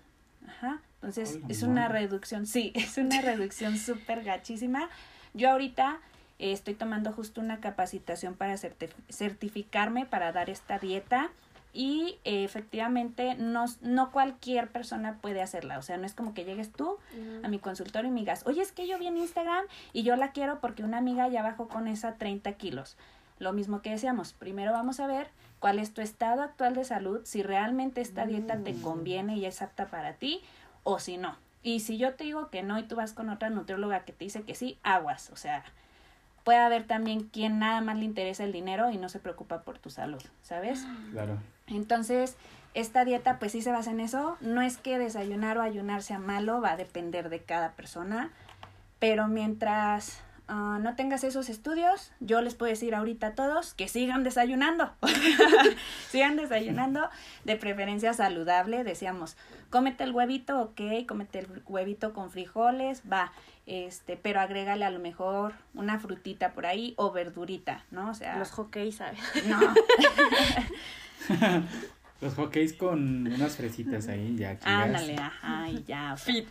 Ajá. Entonces es una reducción, sí, es una reducción súper gachísima. Yo ahorita eh, estoy tomando justo una capacitación para certi- certificarme para dar esta dieta y eh, efectivamente no, no cualquier persona puede hacerla. O sea, no es como que llegues tú a mi consultorio y me digas, oye, es que yo vi en Instagram y yo la quiero porque una amiga ya bajó con esa 30 kilos. Lo mismo que decíamos, primero vamos a ver cuál es tu estado actual de salud, si realmente esta dieta te Mm. conviene y es apta para ti o si no. Y si yo te digo que no y tú vas con otra nutrióloga que te dice que sí, aguas. O sea, puede haber también quien nada más le interesa el dinero y no se preocupa por tu salud, ¿sabes? Claro. Entonces, esta dieta pues sí se basa en eso. No es que desayunar o ayunar sea malo, va a depender de cada persona. Pero mientras ah, no tengas esos estudios, yo les puedo decir ahorita a todos que sigan desayunando. sigan desayunando, de preferencia saludable. Decíamos, cómete el huevito, ok, cómete el huevito con frijoles, va. Este, pero agrégale a lo mejor una frutita por ahí o verdurita, ¿no? O sea, Los hockey, ¿sabes? no. Los hotcakes con unas fresitas ahí, ya chingas. Ándale, ajá, y ya. o sea, Fit.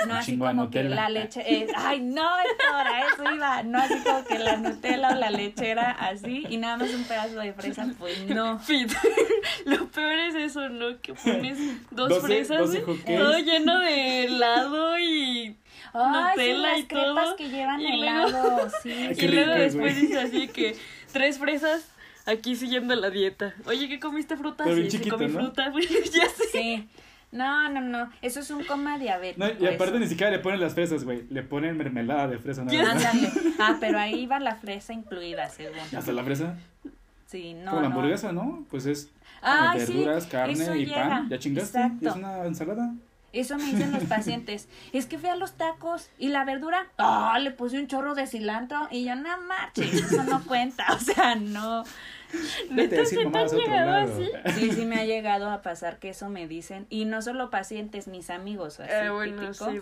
no Un así como que la leche. eh, ay, no, Héctor, a eso iba. No así como que la Nutella o la lechera así y nada más un pedazo de fresa, pues no. Fit. Lo peor es eso, ¿no? Que pones dos fresas, todo lleno de helado y, Ay, sí, Nutella las y crepas todo, que llevan y luego- helado, sí. Ay, y luego después dice así que tres fresas aquí siguiendo la dieta. Oye, ¿qué comiste fruta? Pero Sí, bien sí chiquito, comí ¿no? fruta, güey, ya sé. Sí. No, no, no. Eso es un coma diabético. No, y aparte eso. ni siquiera le ponen las fresas, güey. Le ponen mermelada de fresa nada Ya más. Ándale. Ah, pero ahí va la fresa incluida, según. Hasta la fresa. Sí, no. Como la hamburguesa, ¿no? Pues es sí, verduras, eso carne y llega. pan. Ya chingaste. Exacto. Y es una ensalada. Eso me dicen los pacientes. Es que fui a los tacos y la verdura, ah, le puse un chorro de cilantro y yo no marches, eso no cuenta, o sea, no. Decir ¿sí te a han otro lado. así? Sí, sí me ha llegado a pasar que eso me dicen y no solo pacientes, mis amigos, así Eh, bueno, típico. sí.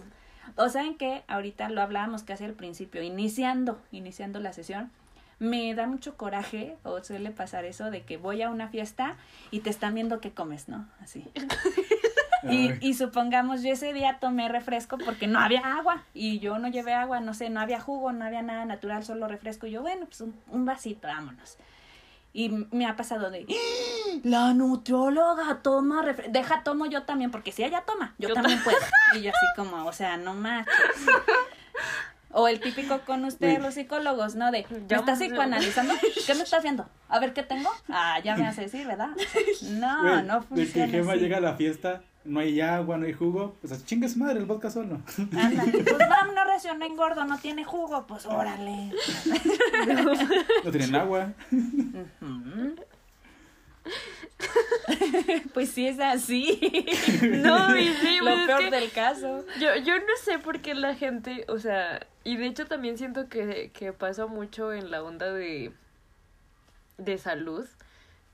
O saben que ahorita lo hablábamos casi al principio, iniciando, iniciando la sesión, me da mucho coraje, o suele pasar eso, de que voy a una fiesta y te están viendo qué comes, ¿no? Así. Y, y supongamos, yo ese día tomé refresco porque no había agua y yo no llevé agua, no sé, no había jugo, no había nada natural, solo refresco. Y yo, bueno, pues un, un vasito, vámonos. Y me ha pasado de, "¡Ah! la nutrióloga toma. Deja, tomo yo también, porque si ella toma, yo, Yo también puedo. Y yo así como, o sea, no manches. O el típico con ustedes, los psicólogos, ¿no? De, ¿me Ya estás psicoanalizando? ¿Qué me estás viendo? A ver, ¿qué tengo? Ah, ya me a decir, ¿verdad? O sea, no, no De que funciona Gema así. llega a la fiesta, no hay agua, no hay jugo. Pues a chingue su madre el vodka solo. Anda, pues recio, no engordo, no tiene jugo, pues órale. No tienen agua. Pues sí es así. No, y sí, Lo pues es peor que- del caso. Yo, yo no sé por qué la gente, o sea, y de hecho también siento que, que pasa mucho en la onda de, de salud,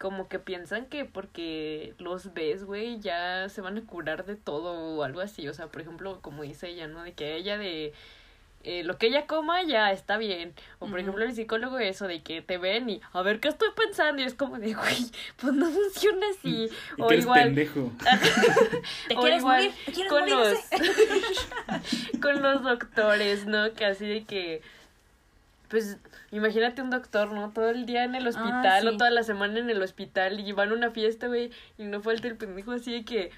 como que piensan que porque los ves, güey, ya se van a curar de todo o algo así, o sea, por ejemplo, como dice ella, ¿no? De que ella de... eh, lo que ella coma ya está bien. O por ejemplo el psicólogo eso de que te ven y a ver qué estoy pensando y es como de, güey, pues no funciona así. Y o que eres igual, pendejo. ¿Te o quieres igual morir? ¿Te quieres con los con los doctores, ¿no? Que así de que pues imagínate un doctor, ¿no? Todo el día en el hospital Ah, sí. o toda la semana en el hospital y van a una fiesta, güey, y no falta el pendejo así de que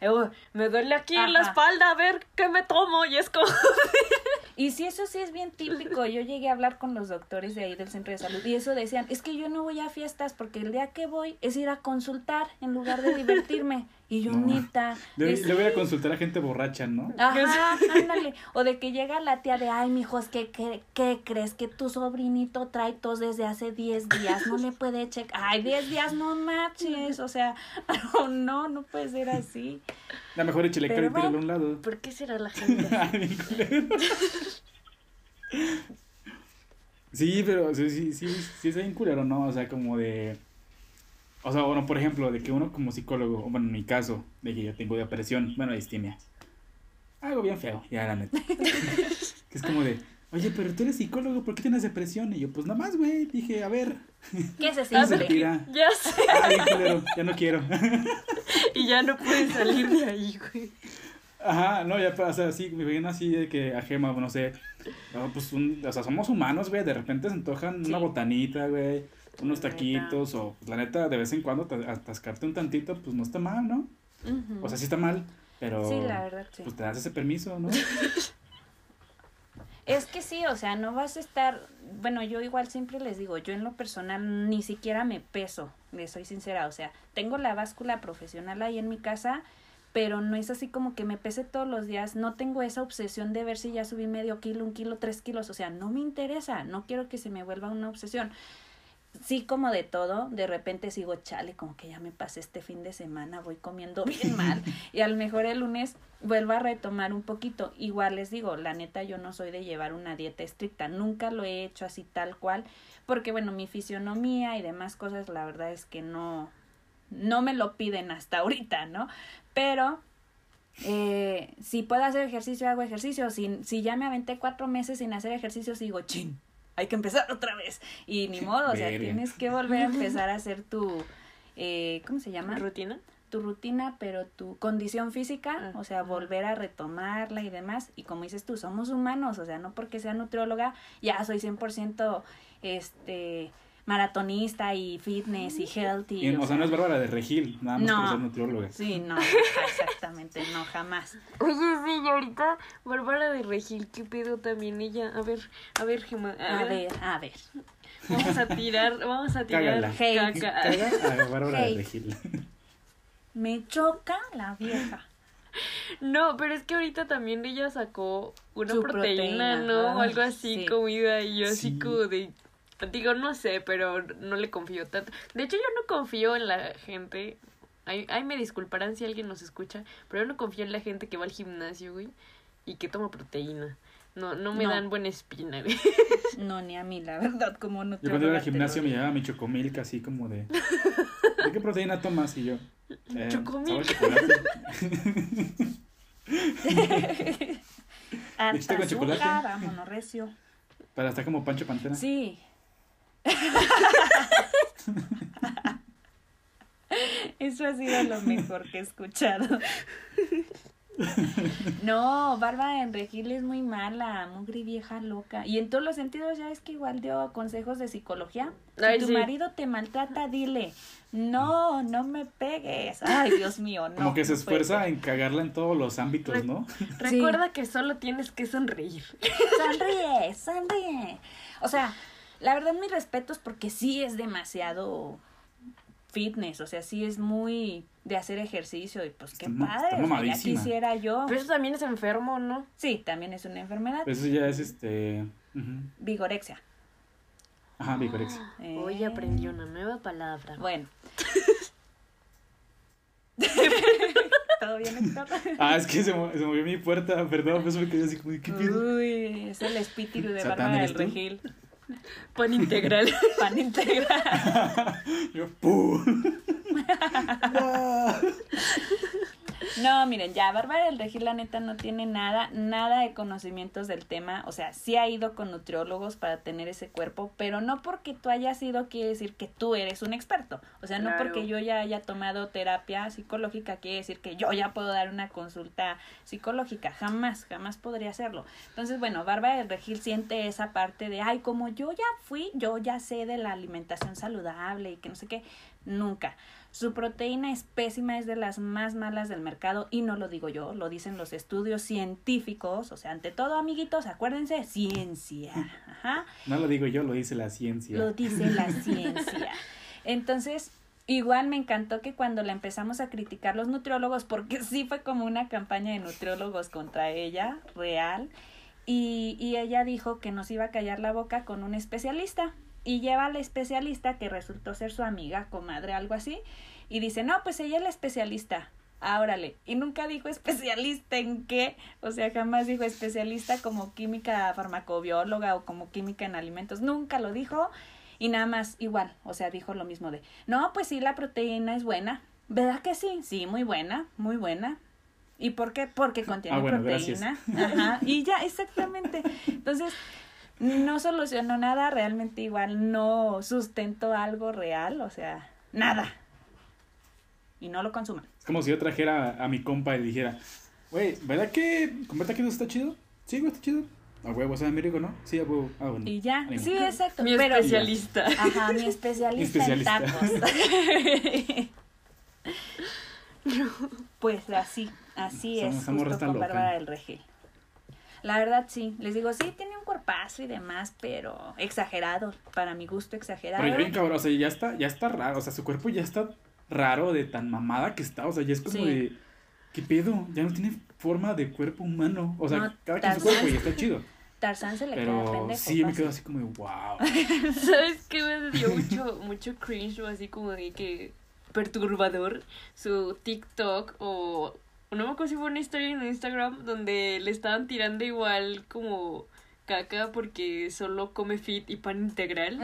"Eh, güey, me duele aquí en la espalda, a ver qué me tomo y es como Y sí, eso sí es bien típico. Yo llegué a hablar con los doctores de ahí del centro de salud y eso decían, es que yo no voy a fiestas porque el día que voy es ir a consultar en lugar de divertirme. Y yo, No. neta. Le, es- le voy a consultar a gente borracha, ¿no? Ajá, ándale. O de que llega la tía de, ay, mijos, ¿qué, qué, qué crees? Que tu sobrinito trae tos desde hace 10 días, no le puede checar. Ay, 10 días, no marches. O sea, no, no puede ser así. La mejor échale Pero cara y tíralo a un lado. ¿por qué será la gente. Sí, pero sí, sí, sí, sí es bien culero, ¿no? O sea, como de... O sea, bueno, por ejemplo, de que uno como psicólogo, o bueno, en mi caso, de que yo tengo depresión, bueno, distimia. Algo bien feo, ya la neta. que es como de, oye, pero tú eres psicólogo, ¿por qué tienes depresión? Y yo, pues nada más, güey, dije, a ver, ¿Qué se ¿cómo se siente? Ya sé, Ay, culero, ya no quiero. y ya no pueden salir de ahí, güey. Ajá, no, ya pasa así, me viene así de que a Gema, no sé, pues, un, o sea, somos humanos, güey, de repente se antojan una Sí. botanita, güey, unos taquitos, o pues, la neta, de vez en cuando ta- atascarte un tantito, pues no está mal, ¿no? O sea, sí está mal, pero Sí, la verdad, sí. pues te das ese permiso, ¿no? Es que sí, o sea, no vas a estar, bueno, yo igual siempre les digo, yo en lo personal ni siquiera me peso, les soy sincera, o sea, tengo la báscula profesional ahí en mi casa, pero no es así como que me pese todos los días, no tengo esa obsesión de ver si ya subí medio kilo, un kilo, tres kilos, o sea, no me interesa, no quiero que se me vuelva una obsesión. Sí, como de todo, de repente sigo chale, como que ya me pasé este fin de semana, voy comiendo bien mal y a lo mejor el lunes vuelvo a retomar un poquito. Igual les digo, la neta yo no soy de llevar una dieta estricta, nunca lo he hecho así tal cual, porque bueno, mi fisionomía y demás cosas, la verdad es que no, no me lo piden hasta ahorita, ¿no? Pero eh, si puedo hacer ejercicio, hago ejercicio. Si, si ya me aventé cuatro meses sin hacer ejercicio, sigo chin. Hay que empezar otra vez. Y ni modo, o sea, Verga. tienes que volver a empezar a hacer tu. eh, ¿cómo se llama? ¿Rutina? tu rutina, pero tu condición física, Ah, o sea, volver a retomarla y demás. Y como dices tú, somos humanos, o sea, no porque sea nutrióloga, ya soy 100% este maratonista y fitness y healthy. Y, o sea, no es Bárbara de Regil, nada más No. por ser nutrióloga. Sí, no, exactamente, no, jamás. Oye, sí, y ahorita Bárbara de Regil, ¿qué pedo también ella? A ver, a ver, Gemma. A ver, a ver. Vamos a tirar, vamos a tirar Cágala. Hey. caca. A Bárbara Hey. de Regil. Me choca la vieja. No, pero es que ahorita también ella sacó una proteína, proteína, ¿no? O ay, algo así, sí. comida, y yo así Sí. como de... Digo, no sé, pero no le confío tanto. De hecho, yo no confío en la gente... Ay, ay, me disculparán si alguien nos escucha, pero yo no confío en la gente que va al gimnasio, güey, y que toma proteína. No, no me No. dan buena espina, güey. No, ni a mí, la verdad, como Yo nutrióloga. cuando iba al gimnasio me llevaba mi chocomilk así como de... ¿De qué proteína tomas? Y yo... Eh, Chocomilk. sabor chocolate. Harta ¿Leche con chocolate? azúcar, vámonos, recio. Para estar como Pancho Pantera. Sí. Eso ha sido lo mejor que he escuchado. No, Bárbara en Regil es muy mala, mugre vieja loca. Y en todos los sentidos, ya es que igual dio consejos de psicología. Si tu sí. marido te maltrata, dile, no, no me pegues. Ay, Dios mío, no. Como que se puede esfuerza en cagarla en todos los ámbitos, ¿no? Recuerda que solo tienes que sonreír. Sonríe, sonríe. O sea, la verdad, mis respetos porque sí es demasiado fitness, o sea, sí es muy de hacer ejercicio y pues qué Está padre, está o sea, ya quisiera yo. Pero eso también es enfermo, ¿no? Sí, también es una enfermedad, Eso ya es este... vigorexia. Ajá, vigorexia. Eh, Hoy aprendí una nueva palabra. Bueno. ¿Todo bien, Héctor? Ah, es que se, mo- se movió mi puerta, perdón, por eso me quedé así como de, ¿qué pedo? Uy, es el espíritu de ¿Satán Bárbara del tú? Regil. Pan integral. Pan integral. Yo, ¡pum! No, miren, ya, Bárbara del Regil, la neta, no tiene nada, nada de conocimientos del tema. O sea, sí ha ido con nutriólogos para tener ese cuerpo, pero no porque tú hayas ido quiere decir que tú eres un experto. O sea, no Claro. porque yo ya haya tomado terapia psicológica quiere decir que yo ya puedo dar una consulta psicológica. Jamás, jamás podría hacerlo. Entonces, bueno, Bárbara del Regil siente esa parte de, ay, como yo ya fui, yo ya sé de la alimentación saludable y que no sé qué. Nunca. Su proteína es pésima, es de las más malas del mercado y no lo digo yo, lo dicen los estudios científicos. O sea, ante todo, amiguitos, acuérdense, ciencia. Ajá. No lo digo yo, lo dice la ciencia. Lo dice la ciencia. Entonces, igual me encantó que cuando la empezamos a criticar los nutriólogos, porque sí fue como una campaña de nutriólogos contra ella, real, y, y ella dijo que nos iba a callar la boca con un especialista. Y lleva al especialista que resultó ser su amiga, comadre, algo así, y dice, no, pues ella es la especialista. Ah, órale. Y nunca dijo especialista en qué. O sea, jamás dijo especialista como química farmacobióloga o como química en alimentos. Nunca lo dijo. Y nada más igual. O sea, dijo lo mismo de, no, pues sí, la proteína es buena. ¿Verdad que sí? Sí, muy buena, muy buena. ¿Y por qué? Porque contiene Ah, bueno, proteína. Ajá. Y ya, exactamente. Entonces, no solucionó nada, realmente igual no sustentó algo real, o sea, nada. Y no lo consuman. Es como si yo trajera a mi compa y le dijera, güey, ¿verdad que comer taquitos está chido? Sí, güey, está chido. A huevo, o sea, mi rico, ¿no? Sí, a huevo. Ah, bueno. Y ya, Ánimo. sí, exacto. Mi pero, especialista. Ajá, mi especialista, Mi especialista. en tacos. pues así, así es justo con loca. Bárbara del Regil. La verdad sí, les digo, sí, tiene un cuerpazo y demás, pero exagerado, para mi gusto exagerado. Pero ya bien cabrón, o sea, ya está, ya está raro, o sea, su cuerpo ya está raro de tan mamada que está, o sea, ya es como Sí. de, ¿qué pedo? Ya no tiene forma de cuerpo humano, o sea, No, cada quien su cuerpo y está chido, Tarzán se le queda pero pendejo. sí, me quedo así como de, wow. ¿Sabes qué me dio mucho, mucho cringe o así como de que perturbador? Su TikTok o no me acuerdo si fue una historia en Instagram donde le estaban tirando igual como caca porque solo come fit y pan integral.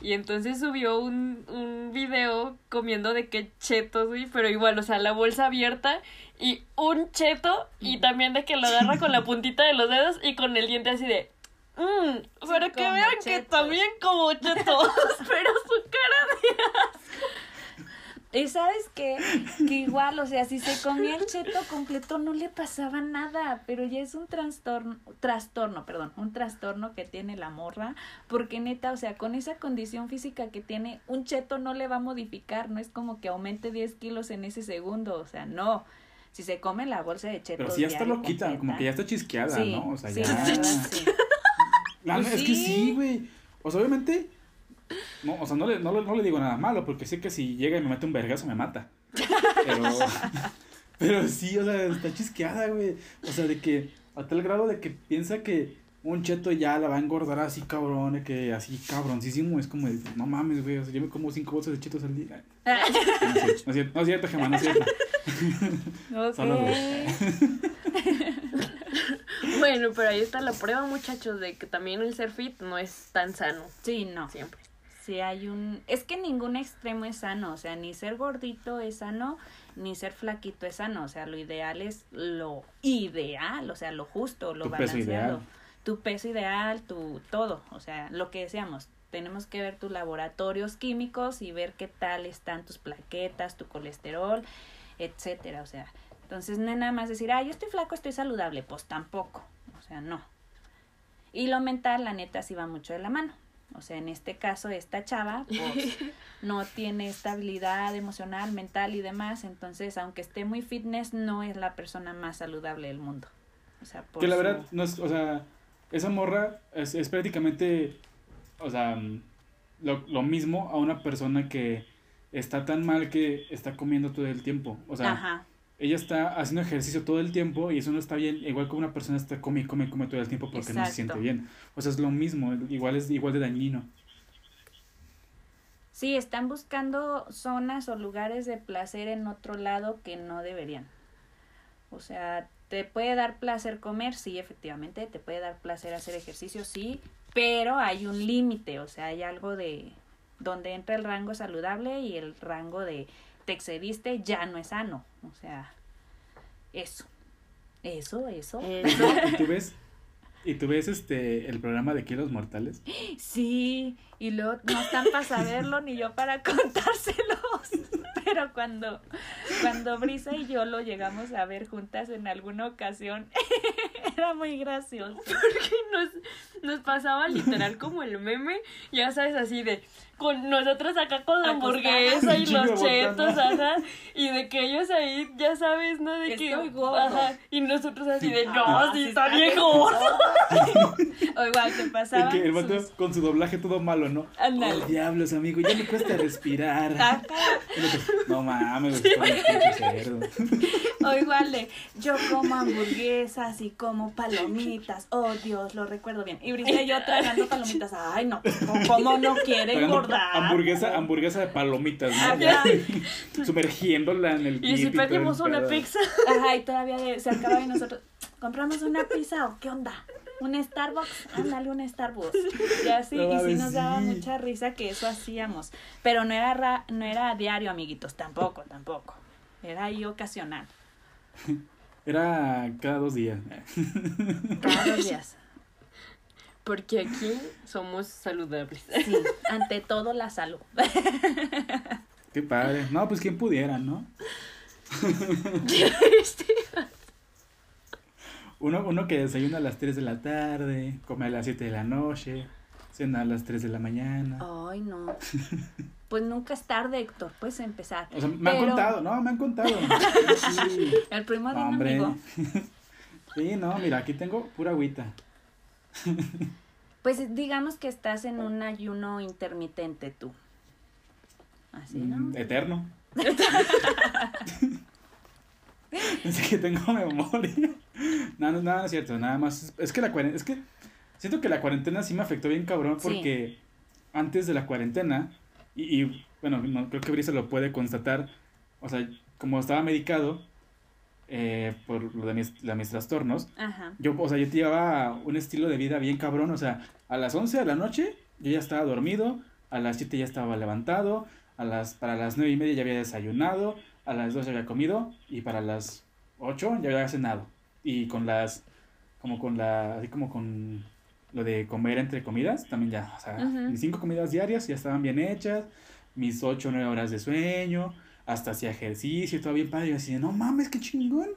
Y entonces subió un, un video comiendo de que chetos, güey, pero igual, o sea, la bolsa abierta y un cheto y también de que lo agarra con la puntita de los dedos y con el diente así de... Mmm, pero que vean que también como chetos, pero su cara de... Y sabes qué? Que igual, o sea, si se comía el cheto completo no le pasaba nada, pero ya es un trastorno, trastorno, perdón, un trastorno que tiene la morra, porque neta, o sea, con esa condición física que tiene, un cheto no le va a modificar, no es como que aumente 10 kilos en ese segundo, o sea, no. Si se come la bolsa de chetos Pero si ya está loquita, como que ya está chisqueada, sí, ¿no? O sea, sí, ya. verdad, sí. La- Pues es que sí. sí, güey. O sea, obviamente. No, o sea, no le, no, le- no le digo nada malo, porque sé que si llega y me mete un vergazo me mata. Pero. pero sí, o sea, está chisqueada, güey. O sea, de que. A tal grado de que piensa que un cheto ya la va a engordar así, cabrón, que así, cabroncísimo. Es como de, no mames, güey. O sea, yo me como cinco bolsas de chetos al día. No es cierto, no es cierto, no es cierto, Gemma, no es cierto. Solo dos. Bueno, pero ahí está la prueba, muchachos, de que también el ser fit no es tan sano Sí, no. siempre. Sí, hay un... Es que ningún extremo es sano, o sea, ni ser gordito es sano, ni ser flaquito es sano, o sea, lo ideal es lo ideal, o sea, lo justo, lo Tu balanceado. Tu peso ideal, tu todo, o sea, lo que decíamos, tenemos que ver tus laboratorios químicos y ver qué tal están tus plaquetas, tu colesterol, etcétera, o sea, entonces no es nada más decir, ah, yo estoy flaco, estoy saludable, pues tampoco, o sea, no. Y lo mental, la neta, sí va mucho de la mano. O sea, en este caso, esta chava, pues, no tiene estabilidad emocional, mental y demás. Entonces, aunque esté muy fitness, no es la persona más saludable del mundo. O sea, por Que la su- verdad, no es, o sea, esa morra es, es prácticamente, o sea, lo, lo mismo a una persona que está tan mal que está comiendo todo el tiempo. O sea, Ajá. Ella está haciendo ejercicio todo el tiempo y eso no está bien. Igual que una persona está come y come come todo el tiempo porque no se siente bien. O sea, es lo mismo, igual es igual de dañino. Sí, están buscando zonas o lugares de placer en otro lado que no deberían. O sea, te puede dar placer comer, sí, efectivamente, te puede dar placer hacer ejercicio, sí, pero hay un límite, o sea, hay algo de donde entra el rango saludable y el rango de te excediste ya no es sano, o sea, eso, eso, eso. Eso. Y tú ves, y tú ves este el programa de Kilos Mortales. Sí, y luego no están para saberlo ni yo para contárselos. Pero cuando, cuando Brisa y yo lo llegamos a ver juntas en alguna ocasión, era muy gracioso. Porque nos, nos pasaba literal como el meme, ya sabes, así de con nosotros acá con la hamburguesa y los chetos, ajá, y de que ellos ahí, ya sabes, ¿no? De que, Estoy gordo. ajá, y nosotros así de, no, Ah, sí sí está está bien gordo. O igual te Y pasaban que el vato sus- con su doblaje todo malo, ¿no? Ándale. Oh, diablos, amigo, ya me cuesta respirar. No mames, cerdo. O igual de, yo como hamburguesas y como palomitas. Oh, Dios, lo recuerdo bien. Y Brisa y yo tragando palomitas. Ay, no, ¿cómo no quiere engordar? Hamburguesa, hamburguesa de palomitas, ¿no? Sumergiéndola en el Y si pedimos una pizza. Ajá, y todavía de- se acaba y nosotros, ¿compramos una pizza o qué onda? ¿Un Starbucks? Ándale, un Starbucks. Y así, No y sí nos daba sí. mucha risa que eso hacíamos. Pero no era, ra- no era diario, amiguitos, tampoco, tampoco. Era ahí ocasional. Era cada dos días. Cada dos días. Porque aquí somos saludables. Sí, ante todo la salud. Qué padre. No, pues quién pudiera, ¿no? Uno, uno que desayuna a las 3 de la tarde, come a las 7 de la noche, cena a las 3 de la mañana. Ay, no. Pues nunca es tarde, Héctor, puedes empezar. O sea, me han contado, no, me han contado. Sí, El primo de un hombre. amigo. Sí, no, mira, aquí tengo pura agüita. Pues digamos que estás en un ayuno intermitente tú. Así, ¿no? Mm, Eterno. es que tengo memoria. No, no, no, no es cierto, nada más. Es, es que la cuarentena, es que siento que la cuarentena sí me afectó bien cabrón Sí. porque antes de la cuarentena, y, y, bueno, no, creo que Brisa lo puede constatar, o sea, como estaba medicado eh, por lo de mis, la- mis trastornos, Ajá. yo, o sea, yo llevaba un estilo de vida bien cabrón, o sea, a las 11 de la noche yo ya estaba dormido, a las 7 ya estaba levantado, a las, para las 9 y media ya había desayunado, a las 2 ya había comido y para las 8 ya había cenado. Y con las, como con la, así como con lo de comer entre comidas, también ya, o sea, mis 5 comidas diarias ya estaban bien hechas, mis 8 o 9 horas de sueño, hasta hacía ejercicio todo bien padre. Yo así de, no mames, qué chingón.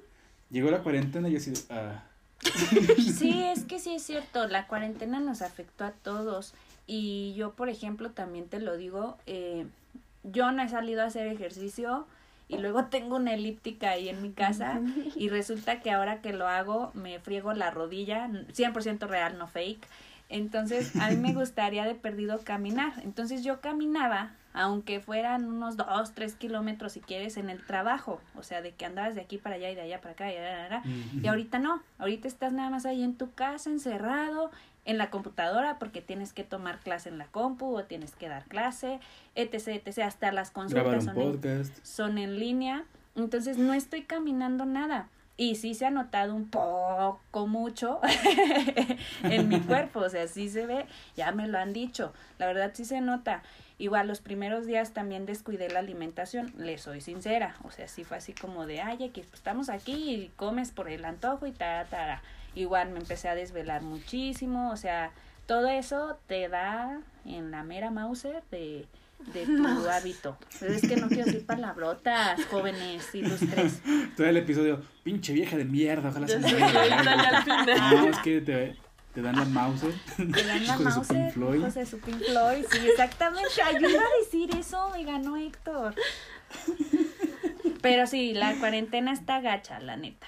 Llegó la cuarentena y yo así de, ah. Sí, es que sí es cierto, la cuarentena nos afectó a todos y yo, por ejemplo, también te lo digo, eh, yo no he salido a hacer ejercicio y luego tengo una elíptica ahí en mi casa y resulta que ahora que lo hago me friego la rodilla, 100% real, no fake. Entonces, a mí me gustaría de perdido caminar. Entonces, yo caminaba, aunque fueran unos dos, tres kilómetros, si quieres, en el trabajo. O sea, de que andabas de aquí para allá y de allá para acá. Y, y ahorita no. Ahorita estás nada más ahí en tu casa, encerrado, en la computadora, porque tienes que tomar clase en la compu o tienes que dar clase, etc, etc. Hasta las consultas son en, son en línea. Entonces, no estoy caminando nada y sí se ha notado un poco mucho en mi cuerpo, o sea, sí se ve, ya me lo han dicho, la verdad sí se nota. Igual los primeros días también descuidé la alimentación, le soy sincera, o sea, sí fue así como de, ay, aquí pues, estamos aquí y comes por el antojo y ta, ta, Igual me empecé a desvelar muchísimo, o sea, todo eso te da en la mera Mauser de de tu hábito. Pero es que no quiero decir palabrotas, jóvenes ilustres. Todo el episodio, pinche vieja de mierda, ojalá se me No, es que te, te dan la mouse. Te dan la mouse. Pink Floyd. José, su Pink Floyd, sí, exactamente. Ayuda a decir eso, me ganó Héctor. Pero sí, la cuarentena está gacha, la neta.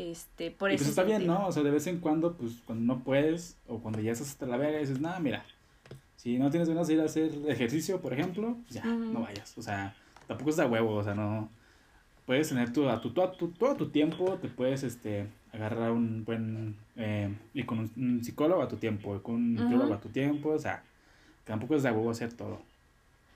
Este, por eso. Pues está bien, ¿no? O sea, de vez en cuando, pues cuando no puedes, o cuando ya estás hasta la verga, dices, nada, mira, si no tienes ganas de ir a hacer ejercicio, por ejemplo, pues ya, no vayas. O sea, tampoco es de huevo, o sea, no. Puedes tener tu, a tu, todo, tu, todo tu tiempo, te puedes este, agarrar un buen. Eh, y con un, psicólogo a tu tiempo, con un nutriólogo a tu tiempo, o sea, tampoco es de huevo hacer todo.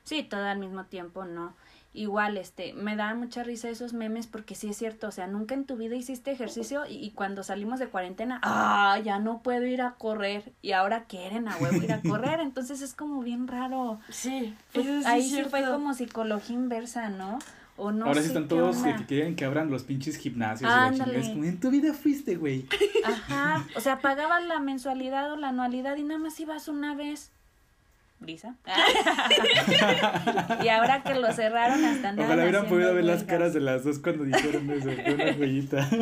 Sí, todo al mismo tiempo, no igual este me da mucha risa esos memes porque sí es cierto, o sea, nunca en tu vida hiciste ejercicio y, cuando salimos de cuarentena, ah, ya no puedo ir a correr y ahora quieren a huevo ir a correr, entonces es como bien raro. Sí, pues, ahí sí fue como psicología inversa, ¿no? O no Ahora sí están todos que quieren que abran los pinches gimnasios y la en tu vida fuiste, güey. Ajá, o sea, pagabas la mensualidad o la anualidad y nada más ibas una vez brisa. y ahora que lo cerraron hasta nada. Ojalá hubieran podido ver las caras de las dos cuando dijeron eso, una huellita.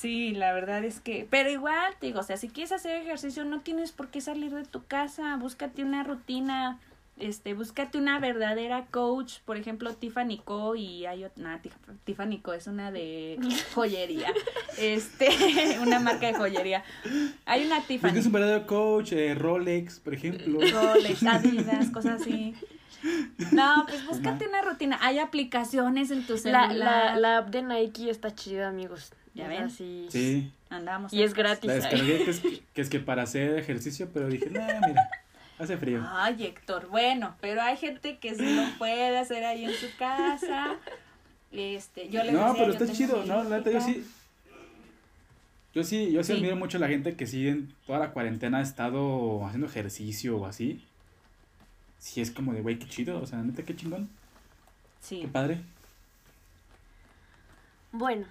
Sí, la verdad es que, pero igual, te digo, o sea, si quieres hacer ejercicio no tienes por qué salir de tu casa, búscate una rutina, este, búscate una verdadera coach, por ejemplo, Tiffany Co y hay otra, Tiffany Co es una de joyería, este, una marca de joyería. Hay una Tiffany. es un verdadero coach, eh, Rolex, por ejemplo. Rolex, Adidas, cosas así. No, pues búscate una rutina. Hay aplicaciones en tu celular. La, la, app de Nike está chida, amigos. ¿Ya ven? Sí. Andamos. Y es gratis. La descargué que es, que es que para hacer ejercicio, pero dije, no, mira. Hace frío. Ay, Héctor, bueno, pero hay gente que sí lo puede hacer ahí en su casa. Este, yo le No, pero está chido, ¿no? La neta, yo sí. Yo sí, yo sí, admiro mucho a la gente que sí en toda la cuarentena ha estado haciendo ejercicio o así. Sí, es como de, güey, qué chido, o sea, neta, qué chingón. Sí. Qué padre. Bueno.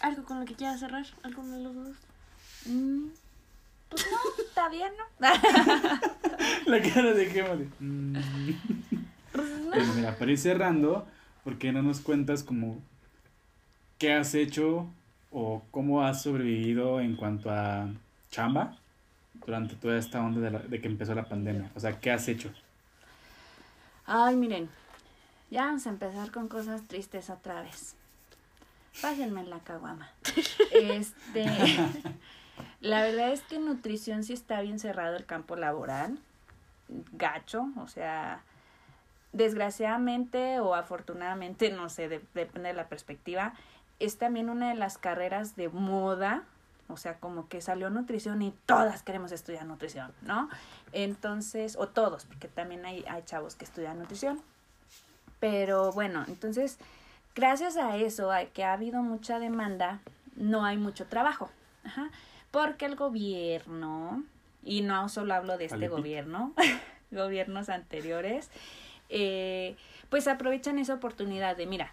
¿Algo con lo que quieras cerrar? ¿Algo de los dos? Mm. Pues no, está bien, ¿no? La cara de qué mm. Bueno, mira, para ir cerrando, ¿por qué no nos cuentas como qué has hecho o cómo has sobrevivido en cuanto a chamba durante toda esta onda de, de que empezó la pandemia? O sea, ¿qué has hecho? Ay, miren, ya vamos a empezar con cosas tristes otra vez. Pásenme la caguama. Este. La verdad es que en nutrición sí está bien cerrado el campo laboral, gacho, o sea, desgraciadamente o afortunadamente, no sé, depende de la perspectiva, es también una de las carreras de moda, o sea, como que salió nutrición y todas queremos estudiar nutrición, ¿no? Entonces, o todos, porque también hay, hay chavos que estudian nutrición. Pero bueno, entonces, gracias a eso, a que ha habido mucha demanda, no hay mucho trabajo. Ajá porque el gobierno, y no solo hablo de este gobierno, gobiernos anteriores, eh, pues aprovechan esa oportunidad de, mira,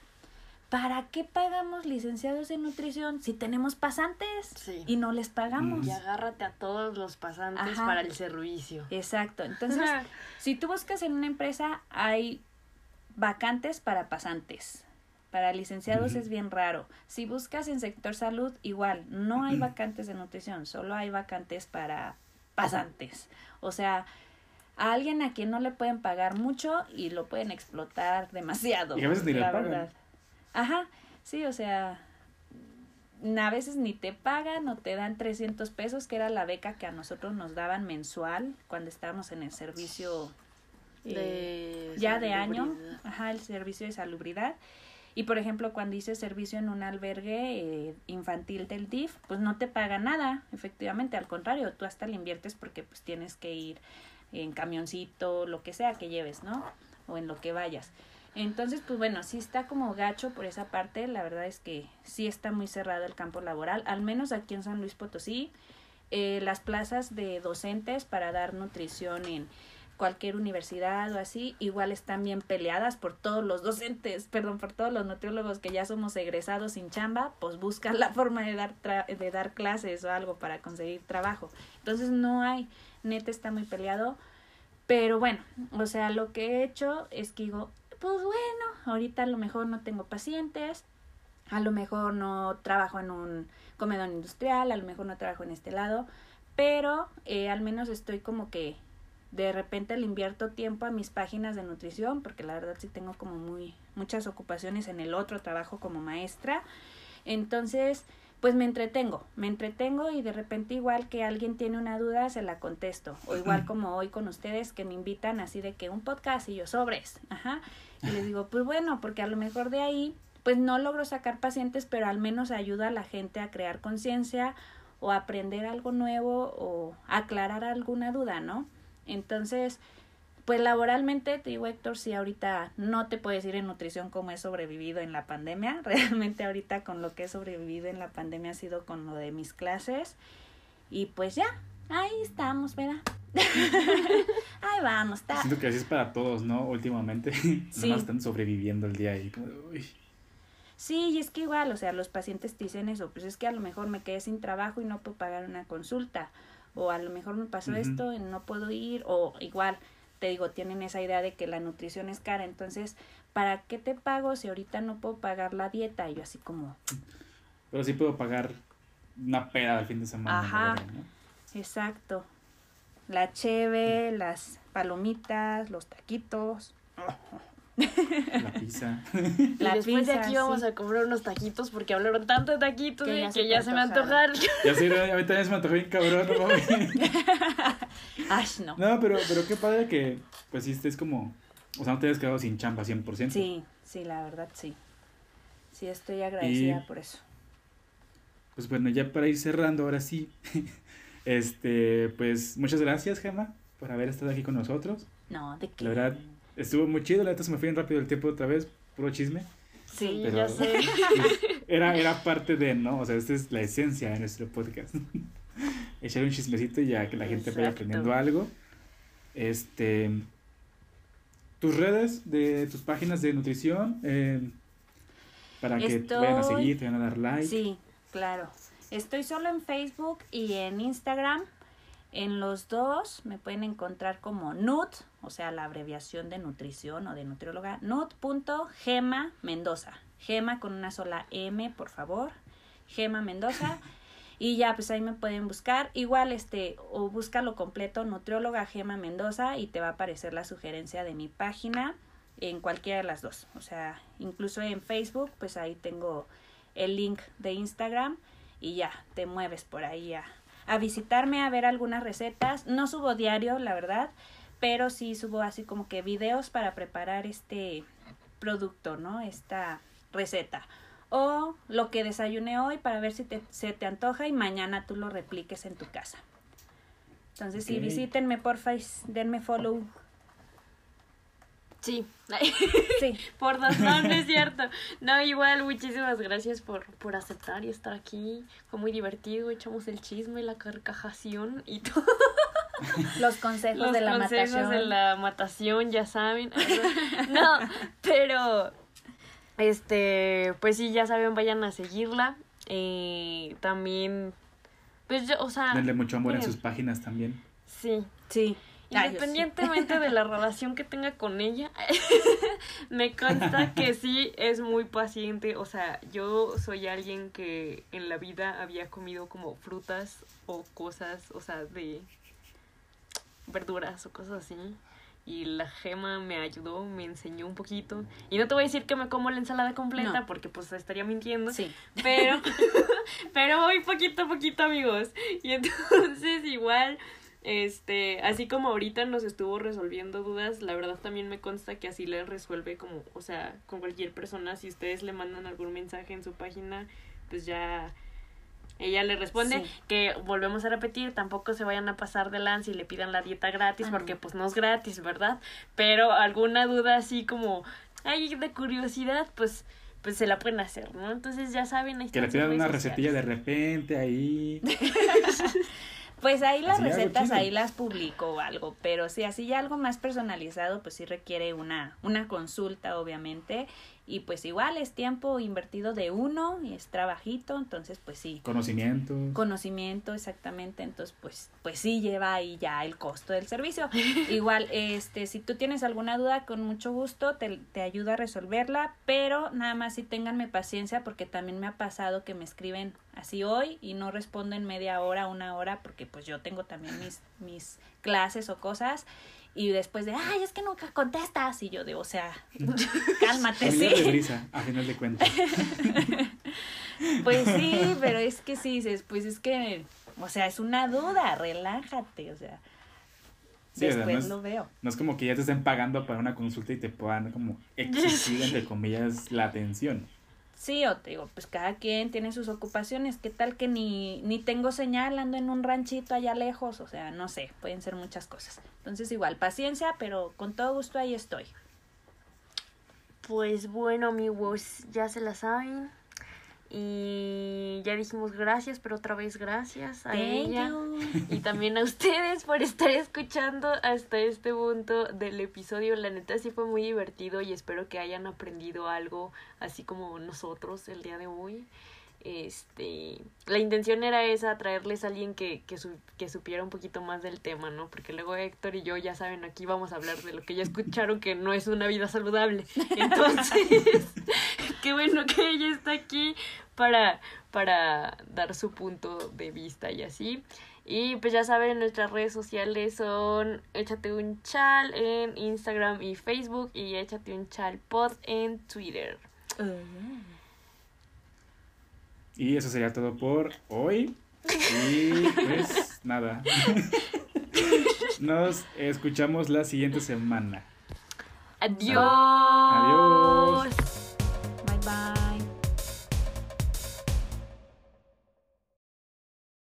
¿para qué pagamos licenciados en nutrición si tenemos pasantes Sí. y no les pagamos? Y agárrate a todos los pasantes Ajá. para el servicio. Exacto. Entonces, si tú buscas en una empresa, hay vacantes para pasantes. Para licenciados es bien raro. Si buscas en sector salud, igual, no hay vacantes de nutrición, solo hay vacantes para pasantes. O sea, a alguien a quien no le pueden pagar mucho y lo pueden explotar demasiado. Y a veces ni le la pagan. verdad. Ajá, sí, o sea, a veces ni te pagan o te dan 300 pesos, que era la beca que a nosotros nos daban mensual cuando estábamos en el servicio eh, De ya de año, ajá, el servicio de salubridad. Y por ejemplo, cuando hice servicio en un albergue eh, infantil del DIF, pues no te paga nada, efectivamente, al contrario, tú hasta le inviertes porque pues tienes que ir en camioncito, lo que sea que lleves, ¿no? O en lo que vayas. Entonces, pues bueno, sí está como gacho por esa parte, la verdad es que sí está muy cerrado el campo laboral, al menos aquí en San Luis Potosí, eh, las plazas de docentes para dar nutrición en cualquier universidad o así, igual están bien peleadas por todos los docentes, perdón, por todos los nutriólogos que ya somos egresados sin chamba, pues buscan la forma de dar, tra- de dar clases o algo para conseguir trabajo. Entonces no hay, neta está muy peleado, pero bueno, o sea, lo que he hecho es que digo, pues bueno, ahorita a lo mejor no tengo pacientes, a lo mejor no trabajo en un comedor industrial, a lo mejor no trabajo en este lado, pero eh, al menos estoy como que de repente le invierto tiempo a mis páginas de nutrición, porque la verdad sí tengo como muy muchas ocupaciones en el otro trabajo como maestra. Entonces, pues me entretengo, me entretengo y de repente igual que alguien tiene una duda, se la contesto. O igual como hoy con ustedes que me invitan así de que un podcast y yo sobres, ajá. Y les digo, pues bueno, porque a lo mejor de ahí, pues no logro sacar pacientes, pero al menos ayuda a la gente a crear conciencia o aprender algo nuevo o aclarar alguna duda, ¿no? Entonces, pues laboralmente, te digo Héctor, sí ahorita no te puedo decir en nutrición cómo he sobrevivido en la pandemia. Realmente ahorita con lo que he sobrevivido en la pandemia ha sido con lo de mis clases. Y pues ya, ahí estamos, ¿verdad? ahí vamos, está. Siento que así es para todos, ¿no? Últimamente. Sí. Nada más están sobreviviendo el día ahí. como uy. Sí, y es que igual, o sea, los pacientes te dicen eso, pues es que a lo mejor me quedé sin trabajo y no puedo pagar una consulta, o a lo mejor me pasó esto y no puedo ir, o igual, te digo, tienen esa idea de que la nutrición es cara, entonces, ¿para qué te pago si ahorita no puedo pagar la dieta? Y yo así como, Pero sí puedo pagar una peda al fin de semana. Ajá. la verdad, ¿no? exacto, la cheve, las palomitas, los taquitos, La pizza. la y después de aquí vamos sí. a comprar unos taquitos porque hablaron tanto de taquitos Que ya que se ya se me antojaron. ya sé, a mí también se me antojó bien cabrón, no mames. Ay, no. No, pero, pero qué padre que, pues sí, estés como, o sea, no te hayas quedado sin chamba 100%. Sí, sí, la verdad sí. Sí, estoy agradecida Y- por eso. Pues bueno, ya para ir cerrando, ahora sí, este, pues muchas gracias, Gemma, por haber estado aquí con nosotros. No, de que. La verdad, estuvo muy chido, la neta se me fue bien rápido el tiempo otra vez, puro chisme. Sí, Pero- ya sé. pues, era, era parte de, ¿no? O sea, esta es la esencia de nuestro podcast. Echar un chismecito y ya que la gente vaya aprendiendo algo. Este, tus redes de tus páginas de nutrición, eh, para que te vayan a seguir, te vayan a dar like. Sí, claro. Estoy solo en Facebook y en Instagram. En los dos me pueden encontrar como Nut, o sea, la abreviación de nutrición o de nutrióloga, nut.gema Mendoza. Gema con una sola M, por favor. Gema Mendoza. Y ya, pues ahí me pueden buscar. Igual, este, o búscalo completo, nutrióloga Gema Mendoza, y te va a aparecer la sugerencia de mi página en cualquiera de las dos. O sea, incluso en Facebook, pues ahí tengo el link de Instagram y ya, te mueves por ahí a, a visitarme, a ver algunas recetas. No subo diario, la verdad, pero sí subo así como que videos para preparar este producto, ¿no? Esta receta. O lo que desayuné hoy para ver si te, se te antoja y mañana tú lo repliques en tu casa. Entonces, sí, Ok. visítenme, porfa, denme follow. Sí. Sí, Por dos, no, no es cierto. No, igual, muchísimas gracias por, por aceptar y estar aquí. Fue muy divertido, echamos el chisme, la carcajación y todo. los consejos Los de la consejos matación. de la matación, ya saben. No, pero Este, pues sí, ya saben, vayan a seguirla. Eh, también, pues yo, o sea, Denle mucho amor en miren, sus páginas también. sí. Sí. Independientemente de la relación que tenga con ella, me consta que sí es muy paciente. O sea, yo soy alguien que en la vida había comido como frutas o cosas, o sea, de verduras o cosas así. Y la gema me ayudó, me enseñó un poquito. Y no te voy a decir que me como la ensalada completa No. porque pues estaría mintiendo. Sí. Pero, pero voy poquito a poquito, amigos. Y entonces igual, este, así como ahorita nos estuvo resolviendo dudas, la verdad también me consta que así le resuelve como, o sea, con cualquier persona, si ustedes le mandan algún mensaje en su página, pues ya ella le responde Sí. que volvemos a repetir, tampoco se vayan a pasar de lanza y le pidan la dieta gratis, porque no. pues no es gratis, ¿verdad? Pero alguna duda así como, ay, de curiosidad, pues pues se la pueden hacer, ¿no? Entonces ya saben, ahí Que le pidan una recetilla de repente ahí. Pues ahí las recetas ahí las publico o algo, pero si así ya algo más personalizado, pues sí requiere una, una consulta, obviamente. Y pues igual es tiempo invertido de uno y es trabajito, entonces pues sí. Conocimientos. Conocimiento, exactamente, entonces pues, pues sí lleva ahí ya el costo del servicio. Igual, este, si tú tienes alguna duda, con mucho gusto te, te ayudo a resolverla, pero nada más sí ténganme paciencia porque también me ha pasado que me escriben así hoy y no respondo en media hora, una hora, porque pues yo tengo también mis, mis clases o cosas. Y después de, ay, es que nunca contestas. Y yo de, o sea, cálmate, sí. me da risa, a final de cuentas. Pues sí, pero es que sí dices, pues es que, o sea, es una duda, relájate, o sea. Sí, o sea, después no es- lo veo. No es como que ya te estén pagando para una consulta y te puedan como exigir, entre comillas, la atención. Sí, o te digo, pues cada quien tiene sus ocupaciones. ¿Qué tal que ni, ni tengo señal, ando en un ranchito allá lejos? O sea, no sé, pueden ser muchas cosas. Entonces igual, paciencia, pero con todo gusto ahí estoy. Pues bueno, amigos, ya se la saben. Y ya dijimos gracias, pero otra vez gracias a Thank ella. you. Y también a ustedes por estar escuchando hasta este punto del episodio. La neta sí fue muy divertido y espero que hayan aprendido algo así como nosotros el día de hoy. Este, la intención era esa, traerles a alguien que, que, su- que supiera un poquito más del tema, ¿no? Porque luego Héctor y yo, ya saben, aquí vamos a hablar de lo que ya escucharon, que no es una vida saludable. Entonces, qué bueno que ella está aquí para, para dar su punto de vista y así. Y pues ya saben, nuestras redes sociales son Échate un chal en Instagram y Facebook y Échate un chal pod en Twitter. Y eso sería todo por hoy. Y pues nada. Nos escuchamos la siguiente semana. Adiós. Adiós. bye.